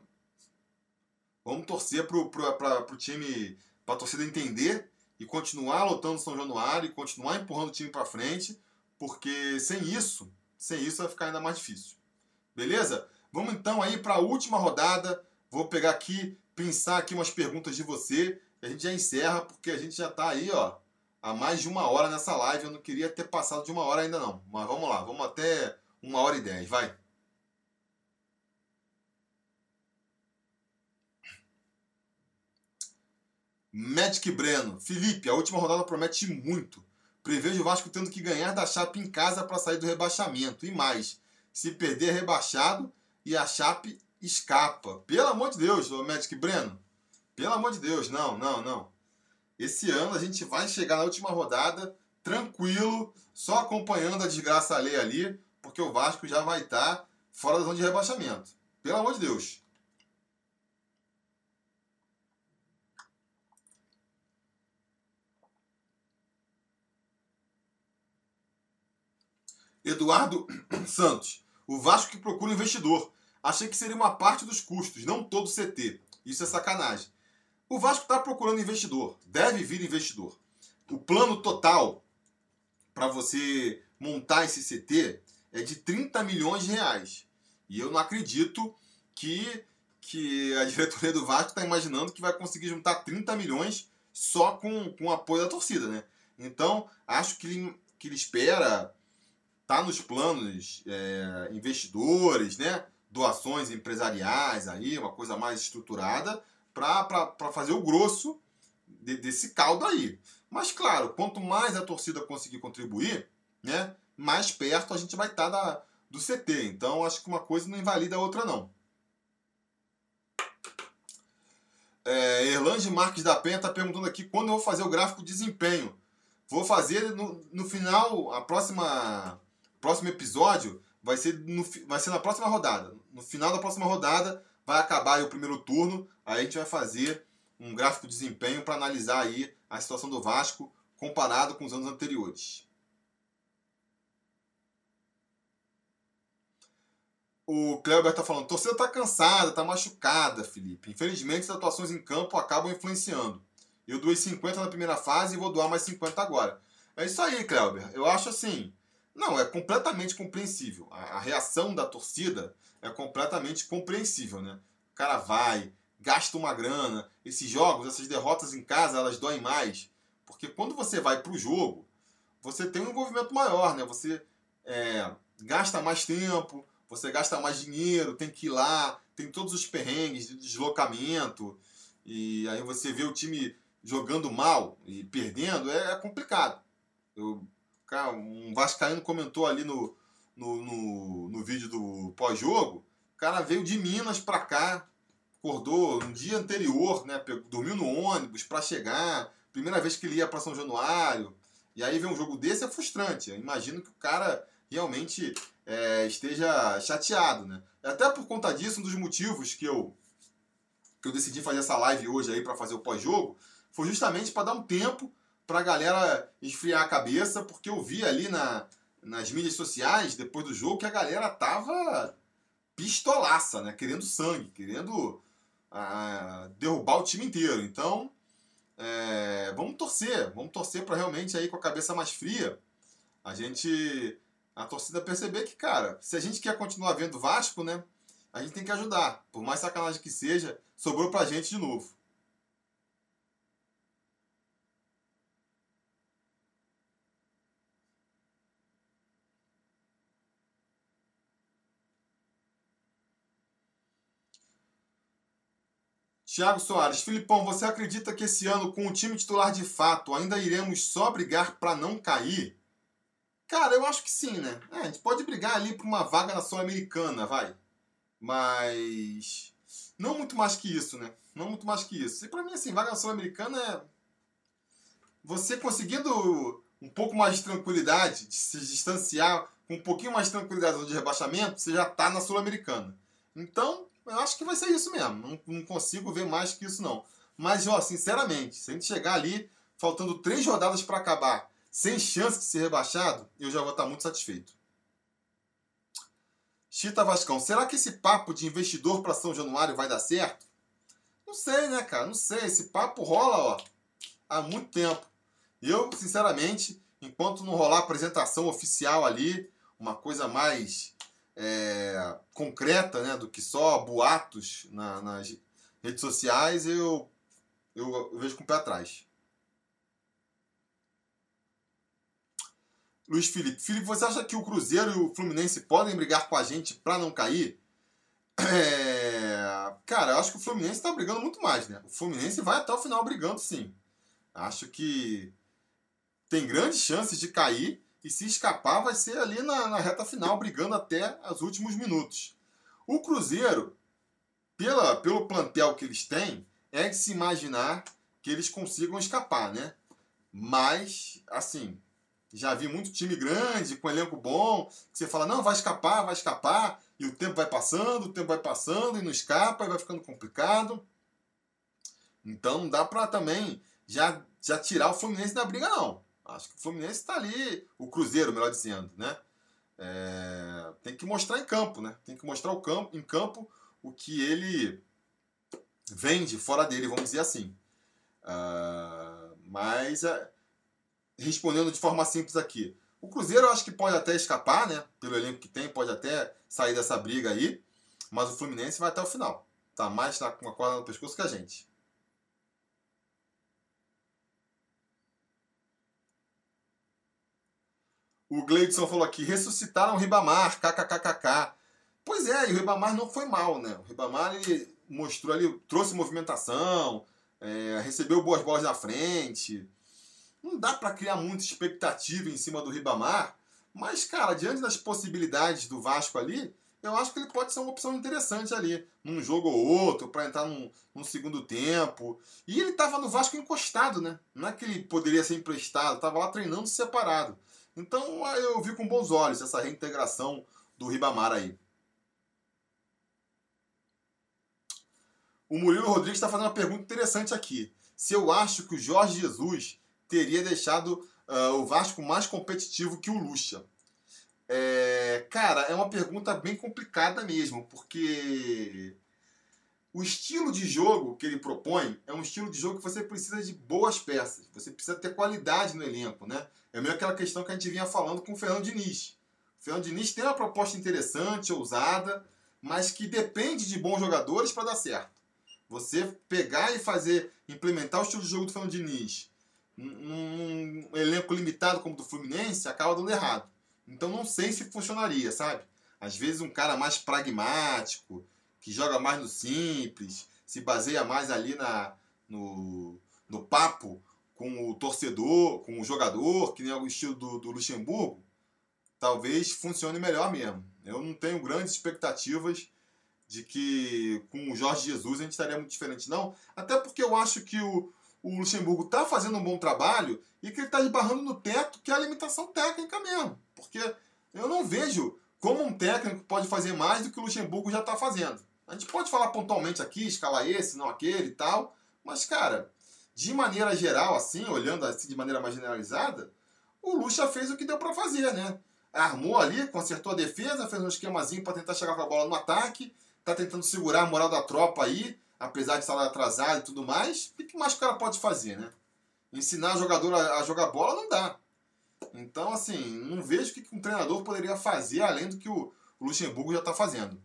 Vamos torcer para o time, para a torcida entender e continuar lotando São Januário e continuar empurrando o time para frente, porque sem isso, sem isso vai ficar ainda mais difícil. Beleza? Vamos então aí para a última rodada. Vou pegar aqui, pensar aqui umas perguntas de você. A gente já encerra, porque a gente já está aí, ó, há mais de uma hora nessa live. Eu não queria ter passado de uma hora ainda não. Mas vamos lá, vamos até uma hora e dez, vai. Magic Breno. Felipe, a última rodada promete muito. Prevejo o Vasco tendo que ganhar da Chape em casa para sair do rebaixamento. E mais, se perder é rebaixado e a Chape escapa. Pelo amor de Deus, Magic Breno. Pelo amor de Deus, não, não, não. Esse ano a gente vai chegar na última rodada tranquilo, só acompanhando a desgraça alheia ali, porque o Vasco já vai estar fora da zona de rebaixamento. Pelo amor de Deus. Eduardo <clears throat> Santos. O Vasco que procura investidor. Achei que seria uma parte dos custos, não todo CT. Isso é sacanagem. O Vasco está procurando investidor. Deve vir investidor. O plano total para você montar esse CT é de 30 milhões de reais. E eu não acredito que, que a <laughs> diretoria do Vasco está imaginando que vai conseguir juntar 30 milhões só com, com o apoio da torcida, né? Então, acho que ele, que ele espera tá nos planos é, investidores, né? Doações empresariais aí, uma coisa mais estruturada para fazer o grosso de, desse caldo aí. Mas claro, quanto mais a torcida conseguir contribuir, né, mais perto a gente vai estar tá do CT. Então acho que uma coisa não invalida a outra não. É, Erlange Marques da Penha está perguntando aqui quando eu vou fazer o gráfico de desempenho. Vou fazer no, no final, a próxima próximo episódio vai ser, no, vai ser na próxima rodada. No final da próxima rodada vai acabar o primeiro turno, aí a gente vai fazer um gráfico de desempenho para analisar aí a situação do Vasco comparado com os anos anteriores. O Kleber está falando, torcida está cansada, está machucada, Felipe. Infelizmente, as atuações em campo acabam influenciando. Eu doei 50 na primeira fase e vou doar mais 50 agora. É isso aí, Kleber. Eu acho assim, não, é completamente compreensível. A, a, reação da torcida é completamente compreensível, né? O cara vai, gasta uma grana. Esses jogos, essas derrotas em casa, elas doem mais. Porque quando você vai para o jogo, você tem um envolvimento maior, né? Você é, gasta mais tempo, você gasta mais dinheiro, tem que ir lá, tem todos os perrengues de deslocamento. E aí você vê o time jogando mal e perdendo, é, é complicado. Eu um Vascaíno comentou ali no, no, no, no vídeo do pós-jogo. O cara veio de Minas para cá, acordou no dia anterior, né? Dormiu no ônibus para chegar. Primeira vez que ele ia para São Januário. E aí ver um jogo desse é frustrante. Eu imagino que o cara realmente é, esteja chateado, né? Até por conta disso, um dos motivos que eu que eu decidi fazer essa live hoje aí para fazer o pós-jogo foi justamente para dar um tempo pra galera esfriar a cabeça, porque eu vi ali na, nas mídias sociais, depois do jogo, que a galera tava pistolaça, né? Querendo sangue, querendo ah, derrubar o time inteiro. Então, é, vamos torcer, vamos torcer para realmente aí com a cabeça mais fria, a gente, a torcida perceber que, cara, se a gente quer continuar vendo Vasco, né? A gente tem que ajudar. Por mais sacanagem que seja, sobrou pra gente de novo. Thiago Soares, Filipão, você acredita que esse ano, com o time titular de fato, ainda iremos só brigar para não cair? Cara, eu acho que sim, né? É, a gente pode brigar ali por uma vaga na Sul-Americana, vai. Mas. Não muito mais que isso, né? Não muito mais que isso. E pra mim, assim, vaga na Sul-Americana é. Você conseguindo um pouco mais de tranquilidade, de se distanciar com um pouquinho mais de tranquilidade de rebaixamento, você já tá na Sul-Americana. Então, eu acho que vai ser isso mesmo. Não, não consigo ver mais que isso, não. Mas, ó, sinceramente, se a gente chegar ali, faltando três rodadas para acabar, sem chance de ser rebaixado, eu já vou estar muito satisfeito. Chita Vascão, será que esse papo de investidor para São Januário vai dar certo? Não sei, né, cara? Não sei. Esse papo rola, ó, há muito tempo. Eu, sinceramente, enquanto não rolar apresentação oficial ali, uma coisa mais é, concreta né, do que só boatos na, nas redes sociais, eu, eu, vejo com o pé atrás. Luiz Felipe. Felipe, você acha que o Cruzeiro e o Fluminense podem brigar com a gente para não cair? É... Cara, eu acho que o Fluminense está brigando muito mais, né? O Fluminense vai até o final brigando, sim. Acho que tem grandes chances de cair e se escapar vai ser ali na, na reta final, brigando até os últimos minutos. O Cruzeiro, pela, pelo plantel que eles têm, é de se imaginar que eles consigam escapar, né? Mas, assim, Já vi muito time grande, com elenco bom, que você fala, não, vai escapar, vai escapar, e o tempo vai passando, o tempo vai passando, e não escapa, e vai ficando complicado. Então não dá pra também já, já tirar o Fluminense da briga, não. Acho que o Fluminense está ali, o Cruzeiro, melhor dizendo, né? É, tem que mostrar em campo, né? Tem que mostrar o campo, em campo o que ele vende fora dele, vamos dizer assim. Uh, mas, uh, respondendo de forma simples aqui, o Cruzeiro eu acho que pode até escapar, né? Pelo elenco que tem, pode até sair dessa briga aí. Mas o Fluminense vai até o final. Tá mais com a corda no pescoço que a gente. O Gleidson falou aqui, ressuscitaram o Ribamar, kkkk. Pois é, e o Ribamar não foi mal, né? O Ribamar ele mostrou ali, trouxe movimentação, é, recebeu boas bolas na frente. Não dá para criar muita expectativa em cima do Ribamar, mas, cara, diante das possibilidades do Vasco ali, eu acho que ele pode ser uma opção interessante ali, num jogo ou outro, para entrar num, num, segundo tempo. E ele estava no Vasco encostado, né? Não é que ele poderia ser emprestado, estava lá treinando separado. Então eu vi com bons olhos essa reintegração do Ribamar aí. O Murilo Rodrigues está fazendo uma pergunta interessante aqui. Se eu acho que o Jorge Jesus teria deixado uh, o Vasco mais competitivo que o Lucha. É, cara, é uma pergunta bem complicada mesmo, porque o estilo de jogo que ele propõe é um estilo de jogo que você precisa de boas peças, você precisa ter qualidade no elenco, né? É meio aquela questão que a gente vinha falando com o Fernando Diniz. O Fernando Diniz tem uma proposta interessante, ousada, mas que depende de bons jogadores para dar certo. Você pegar e fazer, implementar o estilo de jogo do Fernando Diniz num elenco limitado como o do Fluminense, acaba dando errado. Então não sei se funcionaria, sabe? Às vezes um cara mais pragmático, que joga mais no simples, se baseia mais ali na, no, no papo com o torcedor, com o jogador, que nem é o estilo do, do Luxemburgo, talvez funcione melhor mesmo. Eu não tenho grandes expectativas de que com o Jorge Jesus a gente estaria muito diferente, não. Até porque eu acho que o, o Luxemburgo está fazendo um bom trabalho e que ele está esbarrando no teto, que é a limitação técnica mesmo. Porque eu não vejo como um técnico pode fazer mais do que o Luxemburgo já está fazendo. A gente pode falar pontualmente aqui, escalar esse, não aquele e tal, mas, cara, de maneira geral, assim, olhando assim de maneira mais generalizada, o Lucha fez o que deu para fazer, né? Armou ali, consertou a defesa, fez um esquemazinho para tentar chegar com a bola no ataque, tá tentando segurar a moral da tropa aí, apesar de estar atrasado e tudo mais. O que mais o cara pode fazer, né? Ensinar o jogador a, jogar bola não dá. Então, assim, não vejo o que um treinador poderia fazer além do que o Luxemburgo já está fazendo.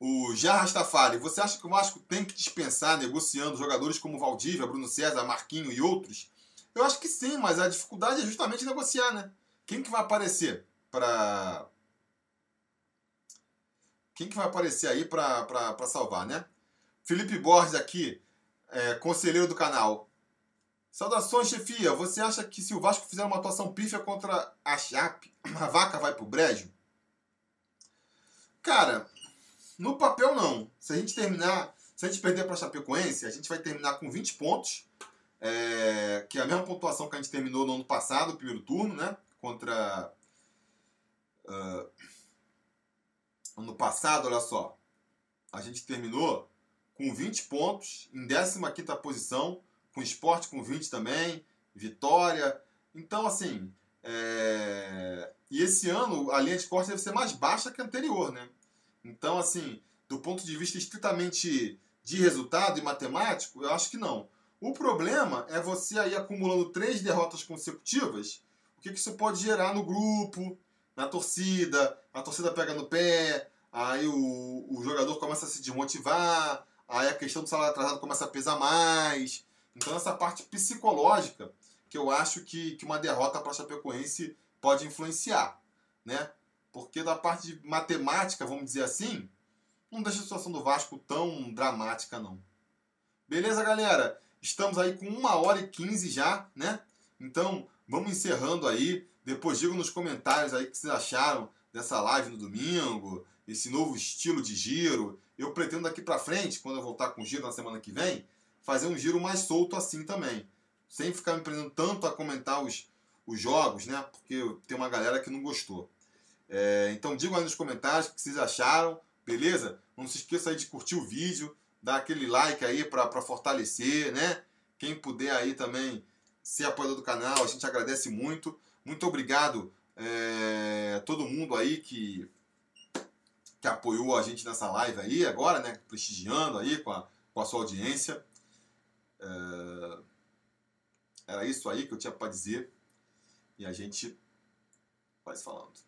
O Jarra Rastafari, você acha que o Vasco tem que dispensar negociando jogadores como Valdívia, Bruno César, Marquinho e outros? Eu acho que sim, mas a dificuldade é justamente negociar, né? Quem que vai aparecer para quem que vai aparecer aí para salvar, né? Felipe Borges aqui, é, conselheiro do canal. Saudações, chefia. Você acha que se o Vasco fizer uma atuação pífia contra a Chape, a vaca vai pro brejo? Cara, no papel, não. Se a gente terminar, se a gente perder para Chapecoense, a gente vai terminar com 20 pontos, é, que é a mesma pontuação que a gente terminou no ano passado, primeiro turno, né? Contra. Uh, ano passado, olha só. A gente terminou com 20 pontos, em 15 posição, com esporte com 20 também, vitória. Então, assim. É... E esse ano a linha de corte deve ser mais baixa que a anterior, né? Então, assim, do ponto de vista estritamente de resultado e matemático, eu acho que não. O problema é você aí acumulando três derrotas consecutivas, o que, que isso pode gerar no grupo, na torcida, a torcida pega no pé, aí o, o jogador começa a se desmotivar, aí a questão do salário atrasado começa a pesar mais. Então essa parte psicológica que eu acho que, que uma derrota para a Chapecoense pode influenciar, né? Porque da parte de matemática, vamos dizer assim, não deixa a situação do Vasco tão dramática, não. Beleza, galera? Estamos aí com uma hora e quinze já, né? Então, vamos encerrando aí. Depois digam nos comentários aí o que vocês acharam dessa live no domingo. esse novo estilo de giro. Eu pretendo daqui para frente, quando eu voltar com o giro na semana que vem, fazer um giro mais solto assim também. Sem ficar me prendendo tanto a comentar os, os jogos, né? Porque tem uma galera que não gostou. É, então digam aí nos comentários o que vocês acharam, beleza? Não se esqueça aí de curtir o vídeo, dar aquele like aí para fortalecer, né? Quem puder aí também ser apoiador do canal, a gente agradece muito. Muito obrigado é, a todo mundo aí que, que apoiou a gente nessa live aí agora, né? Prestigiando aí com a, com a sua audiência. É, era isso aí que eu tinha para dizer. E a gente vai se falando.